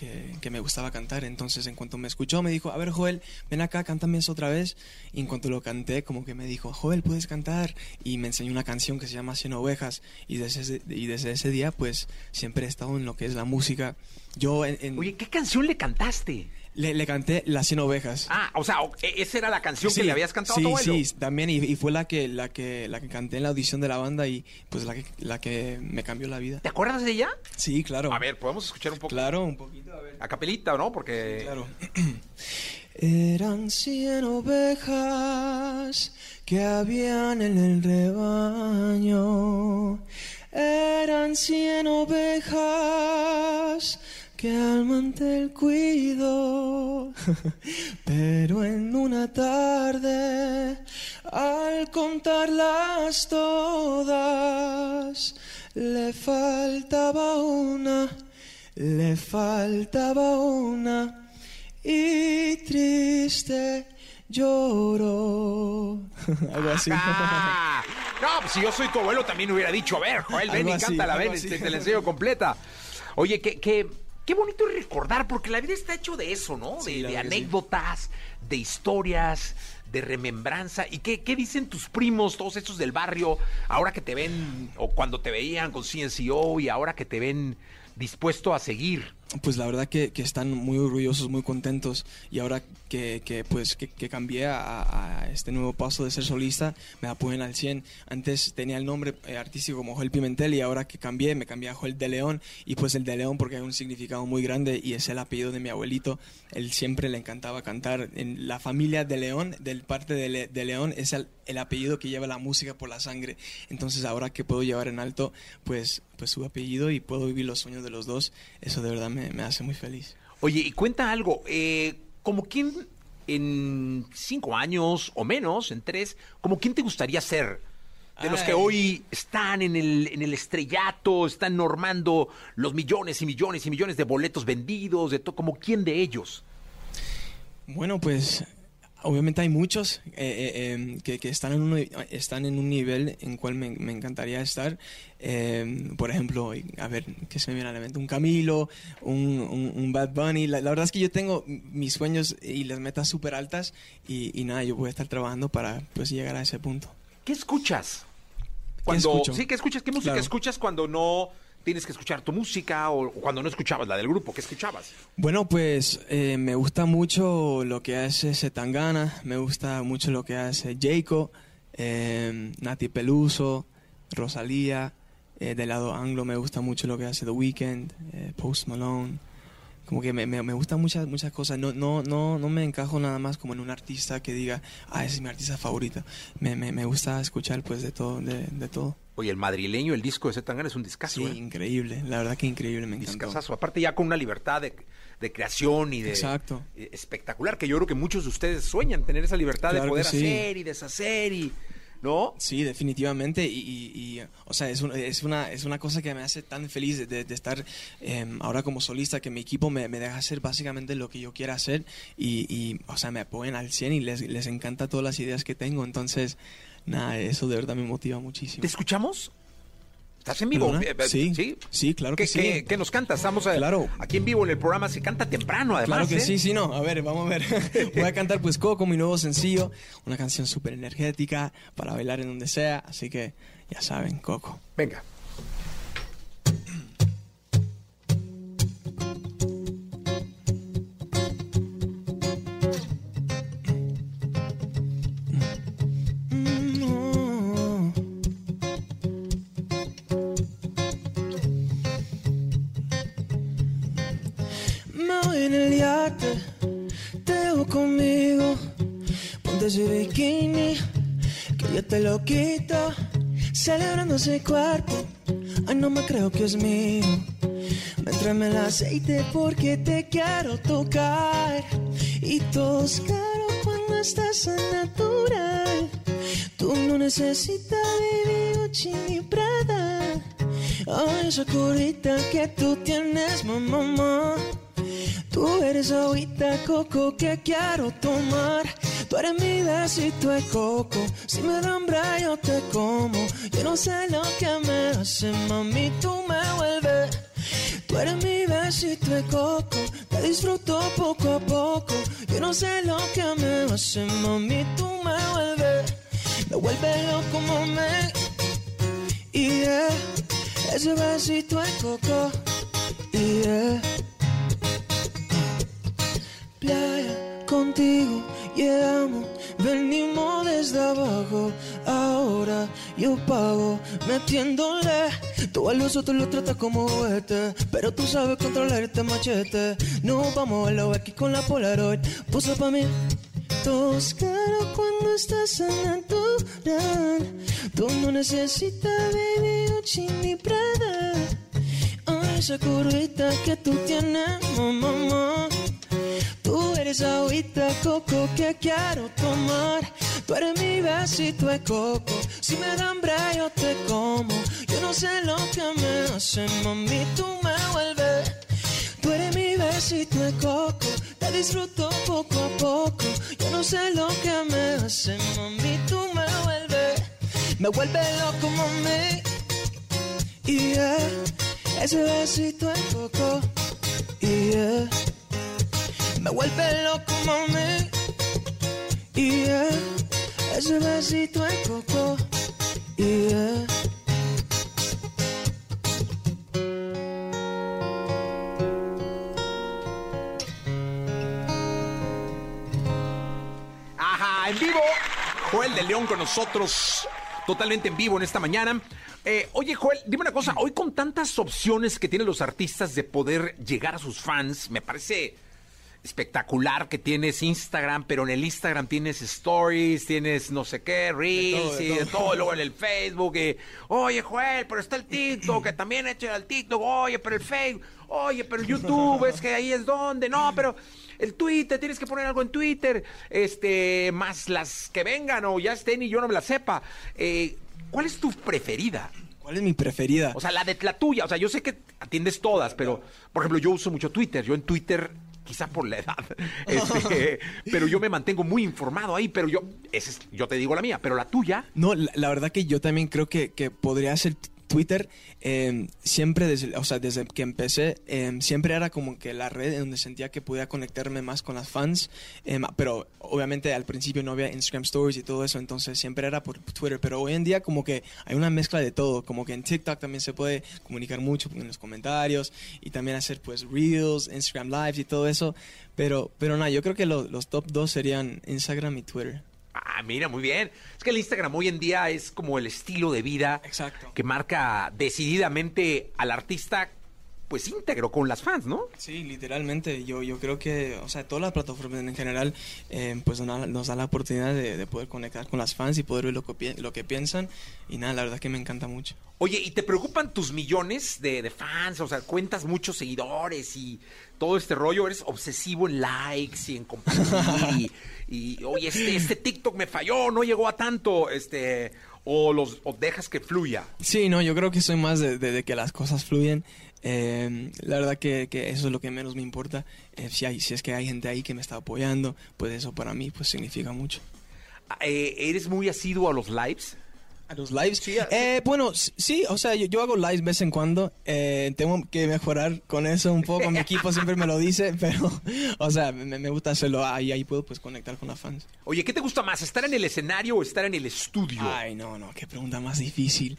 me gustaba cantar. Entonces en cuanto me escuchó me dijo, a ver Joel, ven acá, cántame eso otra vez. Y en cuanto lo canté como que me dijo, Joel, puedes cantar. Y me enseñó una canción que se llama Cien Ovejas y desde ese, y desde ese día pues siempre he estado en lo que es la música. Yo en, en- Oye, ¿qué canción le cantaste? Le, le canté Las Cien Ovejas. Ah, o sea, e- esa era la canción que le habías cantado sí, a tu abuelo. Sí, también, y, y fue la que, la, que, la que canté en la audición de la banda y pues la que, la que me cambió la vida. ¿Te acuerdas de ella? Sí, claro. A ver, podemos escuchar un poco. Claro, un poquito, a ver. A capelita, ¿no? Porque. claro. [clears throat] Eran cien ovejas que habían en el rebaño. Eran cien ovejas que al mantel cuido. [laughs] Pero en una tarde, al contarlas todas, le faltaba una, le faltaba una y triste lloró. [laughs] Algo así. No, pues si yo soy tu abuelo también hubiera dicho, a ver, Joel, ven y cántala, ven, te, te la enseño completa. Oye, qué, qué, qué bonito recordar, porque la vida está hecho de eso, ¿no? Sí, de sí. anécdotas, de historias, de remembranza. ¿Y qué, qué dicen tus primos, todos estos del barrio, ahora que te ven, o cuando te veían con CNCO y ahora que te ven dispuesto a seguir? Pues la verdad que, que están muy orgullosos, muy contentos y ahora que, que, pues que, cambié a, este nuevo paso de ser solista me apoyan al 100. Antes tenía el nombre eh, artístico como Joel Pimentel y ahora que cambié me cambié a Joel de León y pues el de León porque hay un significado muy grande y es el apellido de mi abuelito. Él siempre le encantaba cantar. En la familia de León, del parte de, de León, es el, el apellido que lleva la música por la sangre. Entonces ahora que puedo llevar en alto pues, pues su apellido y puedo vivir los sueños de los dos, eso de verdad me, me hace muy feliz. Oye, y cuenta algo, eh, como quién en cinco años o menos, en tres, como quién te gustaría ser de los que hoy están en el, en el estrellato, están normando los millones y millones y millones de boletos vendidos, de todo, como quién de ellos. Bueno, pues obviamente hay muchos eh, eh, em, que, que están, en un, están en un nivel en cual me, me encantaría estar. Em, por ejemplo, a ver, ¿qué se me viene a la mente? Un Camilo, un, un- un Bad Bunny. La, la verdad es que yo tengo mis sueños y las metas súper altas y, y nada, yo voy a estar trabajando para pues llegar a ese punto. ¿Qué escuchas? Cuando, escucho? Sí, ¿qué escuchas? ¿Qué música Claro. escuchas cuando no tienes que escuchar tu música o cuando no escuchabas la del grupo? ¿Qué escuchabas? Bueno, pues eh, me gusta mucho lo que hace Setangana, me gusta mucho lo que hace Jacob, eh, Nati Peluso, Rosalía. eh, del lado anglo me gusta mucho lo que hace The Weeknd, eh, Post Malone. Como que me, me, me gustan muchas, muchas cosas. No, no, no, no me encajo nada más como en un artista que diga, ah, ese es mi artista favorito. Me, me, me gusta escuchar pues de todo, de, de todo. Oye, el madrileño, el disco de Zetangana es un discazo, Sí, ¿eh? increíble. La verdad que increíble, me encantó. Discazazo. Aparte ya con una libertad de, de creación y de... Exacto. eh, espectacular, que yo creo que muchos de ustedes sueñan tener esa libertad de poder sí. hacer y deshacer y... ¿No? Sí, definitivamente. Y, y- y, o sea, es, un- es, una, es una cosa que me hace tan feliz de, de- de estar em, ahora como solista, que mi equipo me, me deja hacer básicamente lo que yo quiera hacer. Y, y, o sea, me apoyan al 100 y les, les encanta todas las ideas que tengo. Entonces, nada, eso de verdad me motiva muchísimo. ¿Te escuchamos? ¿Estás en vivo? ¿Perdona? Eh, eh, Sí, sí, claro ¿Qué, que sí. qué- qué nos canta? Estamos eh, aquí en vivo en el programa. Se canta temprano, además. Claro que ¿eh? sí, sí, no. A ver, vamos a ver. [laughs] Voy a cantar pues Coco, mi nuevo sencillo. Una canción súper energética para bailar en donde sea. Así que ya saben, Coco. Venga. Te dejo conmigo. Ponte ese bikini, que yo te lo quito. Celebrando ese cuerpo, ay, no me creo que es mío. Métrame el aceite porque te quiero tocar. Y tos caro cuando estás en natural. Tú no necesitas Gucci ni Prada. Ay, esa curita que tú tienes, mamá. Tú eres agüita coco que quiero tomar. Tú eres mi besito de coco. Si me da hambre yo te como. Yo no sé lo que me hace, mami, tú me vuelves. Tú eres mi besito de coco. Te disfruto poco a poco. Yo no sé lo que me hace, mami, tú me vuelves. Me vuelve loco, mami. Y yeah, ese besito de coco. Y yeah. Playa contigo llegamos, venimos desde abajo. Ahora yo pago metiéndole. Tú a los otros lo tratas como juguete, pero tú sabes controlar este machete. No vamos a lo aquí con la Polaroid. Puso pa' mí. Tos caro cuando estás en natural. Tú no necesitas baby Gucci ni Prada. Ay, esa curvita que tú tienes, mamá. Tú eres agüita coco que quiero tomar. Tú eres mi besito de coco. Si me da hambre yo te como. Yo no sé lo que me hace, mami, tú me vuelves. Tú eres mi besito de coco. Te disfruto poco a poco. Yo no sé lo que me hace, mami, tú me vuelves. Me vuelve loco, mami. Y yeah, ese besito de coco. Y yeah. Me vuelve loco, mami. Yeah, ese besito coco. Yeah. Ajá, en vivo. Joel de León con nosotros, totalmente en vivo en esta mañana. Eh, oye, Joel, dime una cosa. Hoy con tantas opciones que tienen los artistas de poder llegar a sus fans, me parece espectacular que tienes Instagram, pero en el Instagram tienes stories, tienes no sé qué, reels todo, de y de todo. todo, luego en el [laughs] Facebook. y, oye, Joel, pero está el TikTok, que también he hecho el TikTok, oye, pero el Facebook. oye, pero el YouTube es que ahí es donde, no, pero el Twitter, tienes que poner algo en Twitter, este, más las que vengan o ya estén y yo no me las sepa. Eh, ¿Cuál es tu preferida? ¿Cuál es mi preferida? O sea, la de la tuya. O sea, yo sé que atiendes todas, pero, por ejemplo, yo uso mucho Twitter. Yo en Twitter, quizá por la edad, [laughs] este, [laughs] pero yo me mantengo muy informado ahí. Pero yo, ese es- yo te digo la mía, pero la tuya. No, la, la verdad que yo también creo que, que podría ser Twitter. eh, siempre desde, o sea, desde que empecé, eh, siempre era como que la red en donde sentía que podía conectarme más con las fans. eh, pero obviamente al principio no había Instagram Stories y todo eso, entonces siempre era por Twitter. Pero hoy en día como que hay una mezcla de todo, como que en TikTok también se puede comunicar mucho en los comentarios y también hacer pues Reels, Instagram Lives y todo eso. Pero, pero nada, yo creo que lo- los top dos serían Instagram y Twitter. Ah, mira, muy bien. Es que el Instagram hoy en día es como el estilo de vida que marca decididamente al artista, pues íntegro con las fans, ¿no? Sí, literalmente. Yo, yo creo que, o sea, todas las plataformas en general, eh, pues nos, nos da la oportunidad de, de poder conectar con las fans y poder ver lo que, lo que piensan. Y nada, la verdad que me encanta mucho. Oye, ¿y te preocupan tus millones de, de fans? O sea, cuentas muchos seguidores y todo este rollo. ¿Eres obsesivo en likes y en compartir? y, [laughs] y, oye, este, este TikTok me falló, no llegó a tanto. Este, o, los, o dejas que fluya. Sí, no, yo creo que soy más de, de- de que las cosas fluyen. Eh, la verdad que, que eso es lo que menos me importa. Eh, si, hay, si es que hay gente ahí que me está apoyando, pues eso para mí pues significa mucho. Eh, ¿Eres muy asiduo a los lives? ¿A los lives? Eh, bueno, sí, o sea, yo, yo hago lives de vez en cuando. Eh, tengo que mejorar con eso un poco. Mi equipo siempre me lo dice, [laughs] pero, o sea, me, me gusta hacerlo ahí, ahí puedo pues conectar con las fans. Oye, ¿qué te gusta más? ¿Estar en el escenario o estar en el estudio? Ay, no, no, qué pregunta más difícil.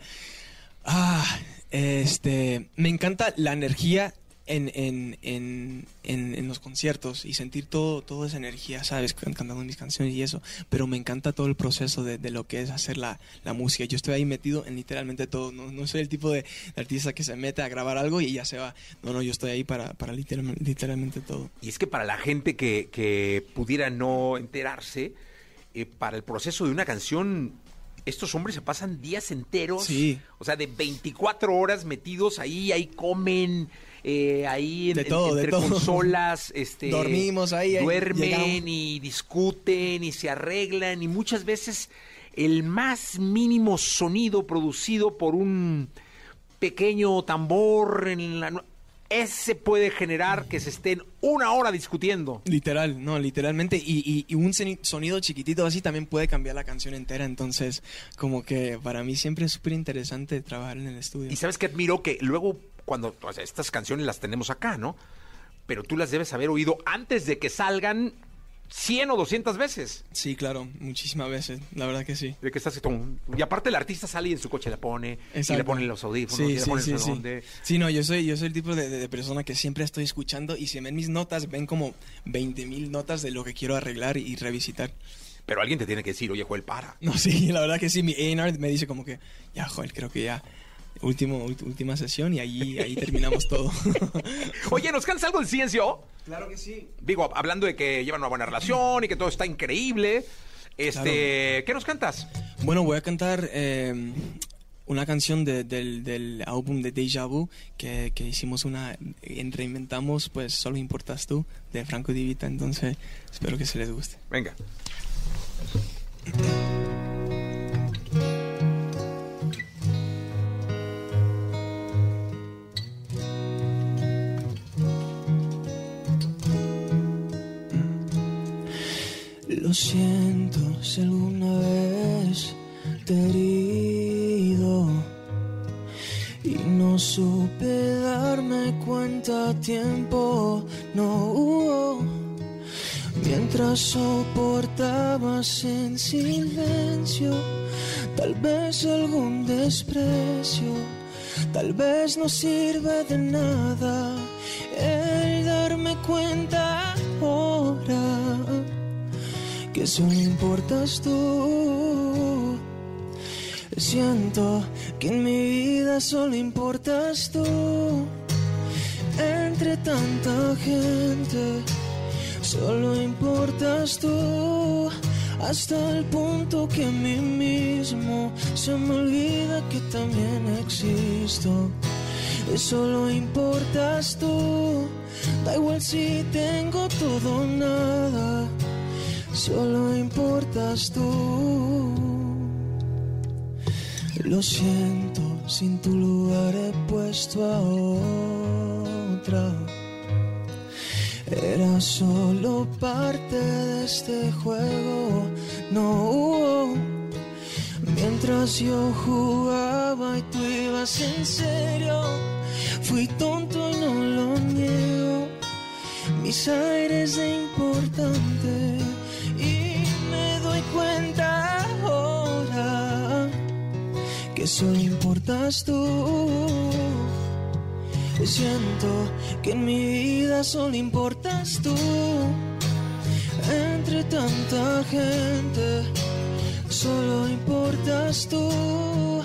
Ah, este, me encanta la energía en, en, en, en, los conciertos y sentir todo, toda esa energía, ¿sabes? Can- Cantando mis canciones y eso. Pero me encanta todo el proceso de, de lo que es hacer la, la música. Yo estoy ahí metido en literalmente todo. No, no soy el tipo de, de artista que se mete a grabar algo y ya se va. No, no, yo estoy ahí para, para literal- literalmente todo. Y es que para la gente que, que pudiera no enterarse, eh, para el proceso de una canción, estos hombres se pasan días enteros. Sí. O sea, de 24 horas metidos ahí, ahí comen, eh, ahí en- De en- todo, de entre todo. consolas. [laughs] Este, Dormimos ahí, ahí Duermen llegamos. y discuten y se arreglan. Y muchas veces el más mínimo sonido producido por un pequeño tambor en la... Ese puede generar que se estén una hora discutiendo. Literal, no, literalmente. Y, y- y un soni- sonido chiquitito así también puede cambiar la canción entera. Entonces, como que para mí siempre es súper interesante trabajar en el estudio. Y sabes que admiro que luego cuando estas canciones las tenemos acá, ¿no? Pero tú las debes haber oído antes de que salgan 100 o 200 veces. Sí, claro, muchísimas veces, la verdad que sí. De que estás y aparte el artista sale y en su coche le pone, y le ponen los audífonos, y Sí, le sí, ponen sí, sí. Sí, no, yo soy, yo soy el tipo de, de- de persona que siempre estoy escuchando y si ven mis notas, ven como 20 mil notas de lo que quiero arreglar y revisitar. Pero alguien te tiene que decir, oye, Joel, para. No, [laughs] sí, la verdad que sí, mi A&R me dice como que, ya, Joel, creo que ya, último, última sesión y ahí, ahí terminamos todo. [laughs] Oye, ¿nos cansa algo el Ciencio? Claro que sí. Digo, hablando de que llevan una buena relación y que todo está increíble. Este, ¿qué nos cantas? Bueno, voy a cantar eh, una canción de- del, del álbum de Deja Vu que, que hicimos una, en- reinventamos, pues Solo Importas Tú, de Franco Di Vita, entonces espero que se les guste. Venga. Lo siento si alguna vez te he herido y no supe darme cuenta a tiempo, no hubo. Mientras soportabas en silencio, tal vez algún desprecio, tal vez no sirve de nada el darme cuenta ahora que solo importas tú. Siento que en mi vida solo importas tú. Entre tanta gente, solo importas tú. Hasta el punto que a mí mismo se me olvida que también existo. y solo importas tú. Da igual si tengo todo o nada, solo importas tú. Lo siento, sin tu lugar he puesto a otra. Era solo parte de este juego, no. Mientras yo jugaba y tú ibas en serio, fui tonto y no lo niego. Mis aires de importante solo importas tú. Siento que en mi vida solo importas tú. Entre tanta gente, solo importas tú.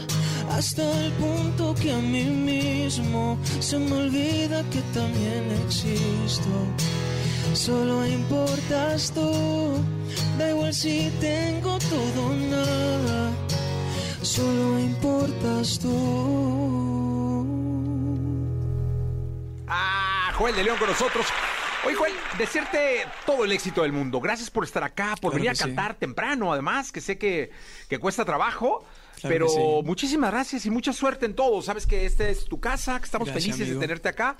Hasta el punto que a mí mismo se me olvida que también existo. Solo importas tú. Da igual si tengo todo o nada. Solo importas tú. Ah, Joel de León con nosotros. Oye, Joel, desearte todo el éxito del mundo. Gracias por estar acá, por Claro venir a sí. cantar temprano, además, que sé que, que cuesta trabajo. Claro pero sí. muchísimas gracias y mucha suerte en todo. Sabes que esta es tu casa, que estamos Gracias, felices amigo. de tenerte acá.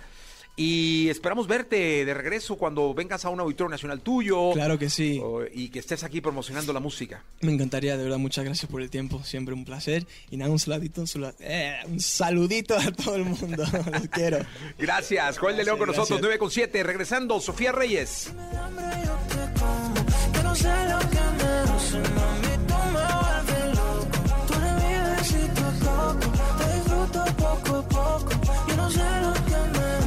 Y esperamos verte de regreso cuando vengas a un auditorio nacional tuyo. Claro que sí. o- y que estés aquí promocionando la música. Me encantaría, de verdad, muchas gracias por el tiempo, siempre un placer. Y nada, un saludito, un, eh, un saludito a todo el mundo, [laughs] los quiero. Gracias, Joel de León con Gracias, nosotros, gracias. 9 con 7. Regresando, Sofía Reyes. Que no sé lo que me hace, mami, tú me vuelves loco. Tú eres mi besito coco, te disfruto poco a poco. Yo no sé lo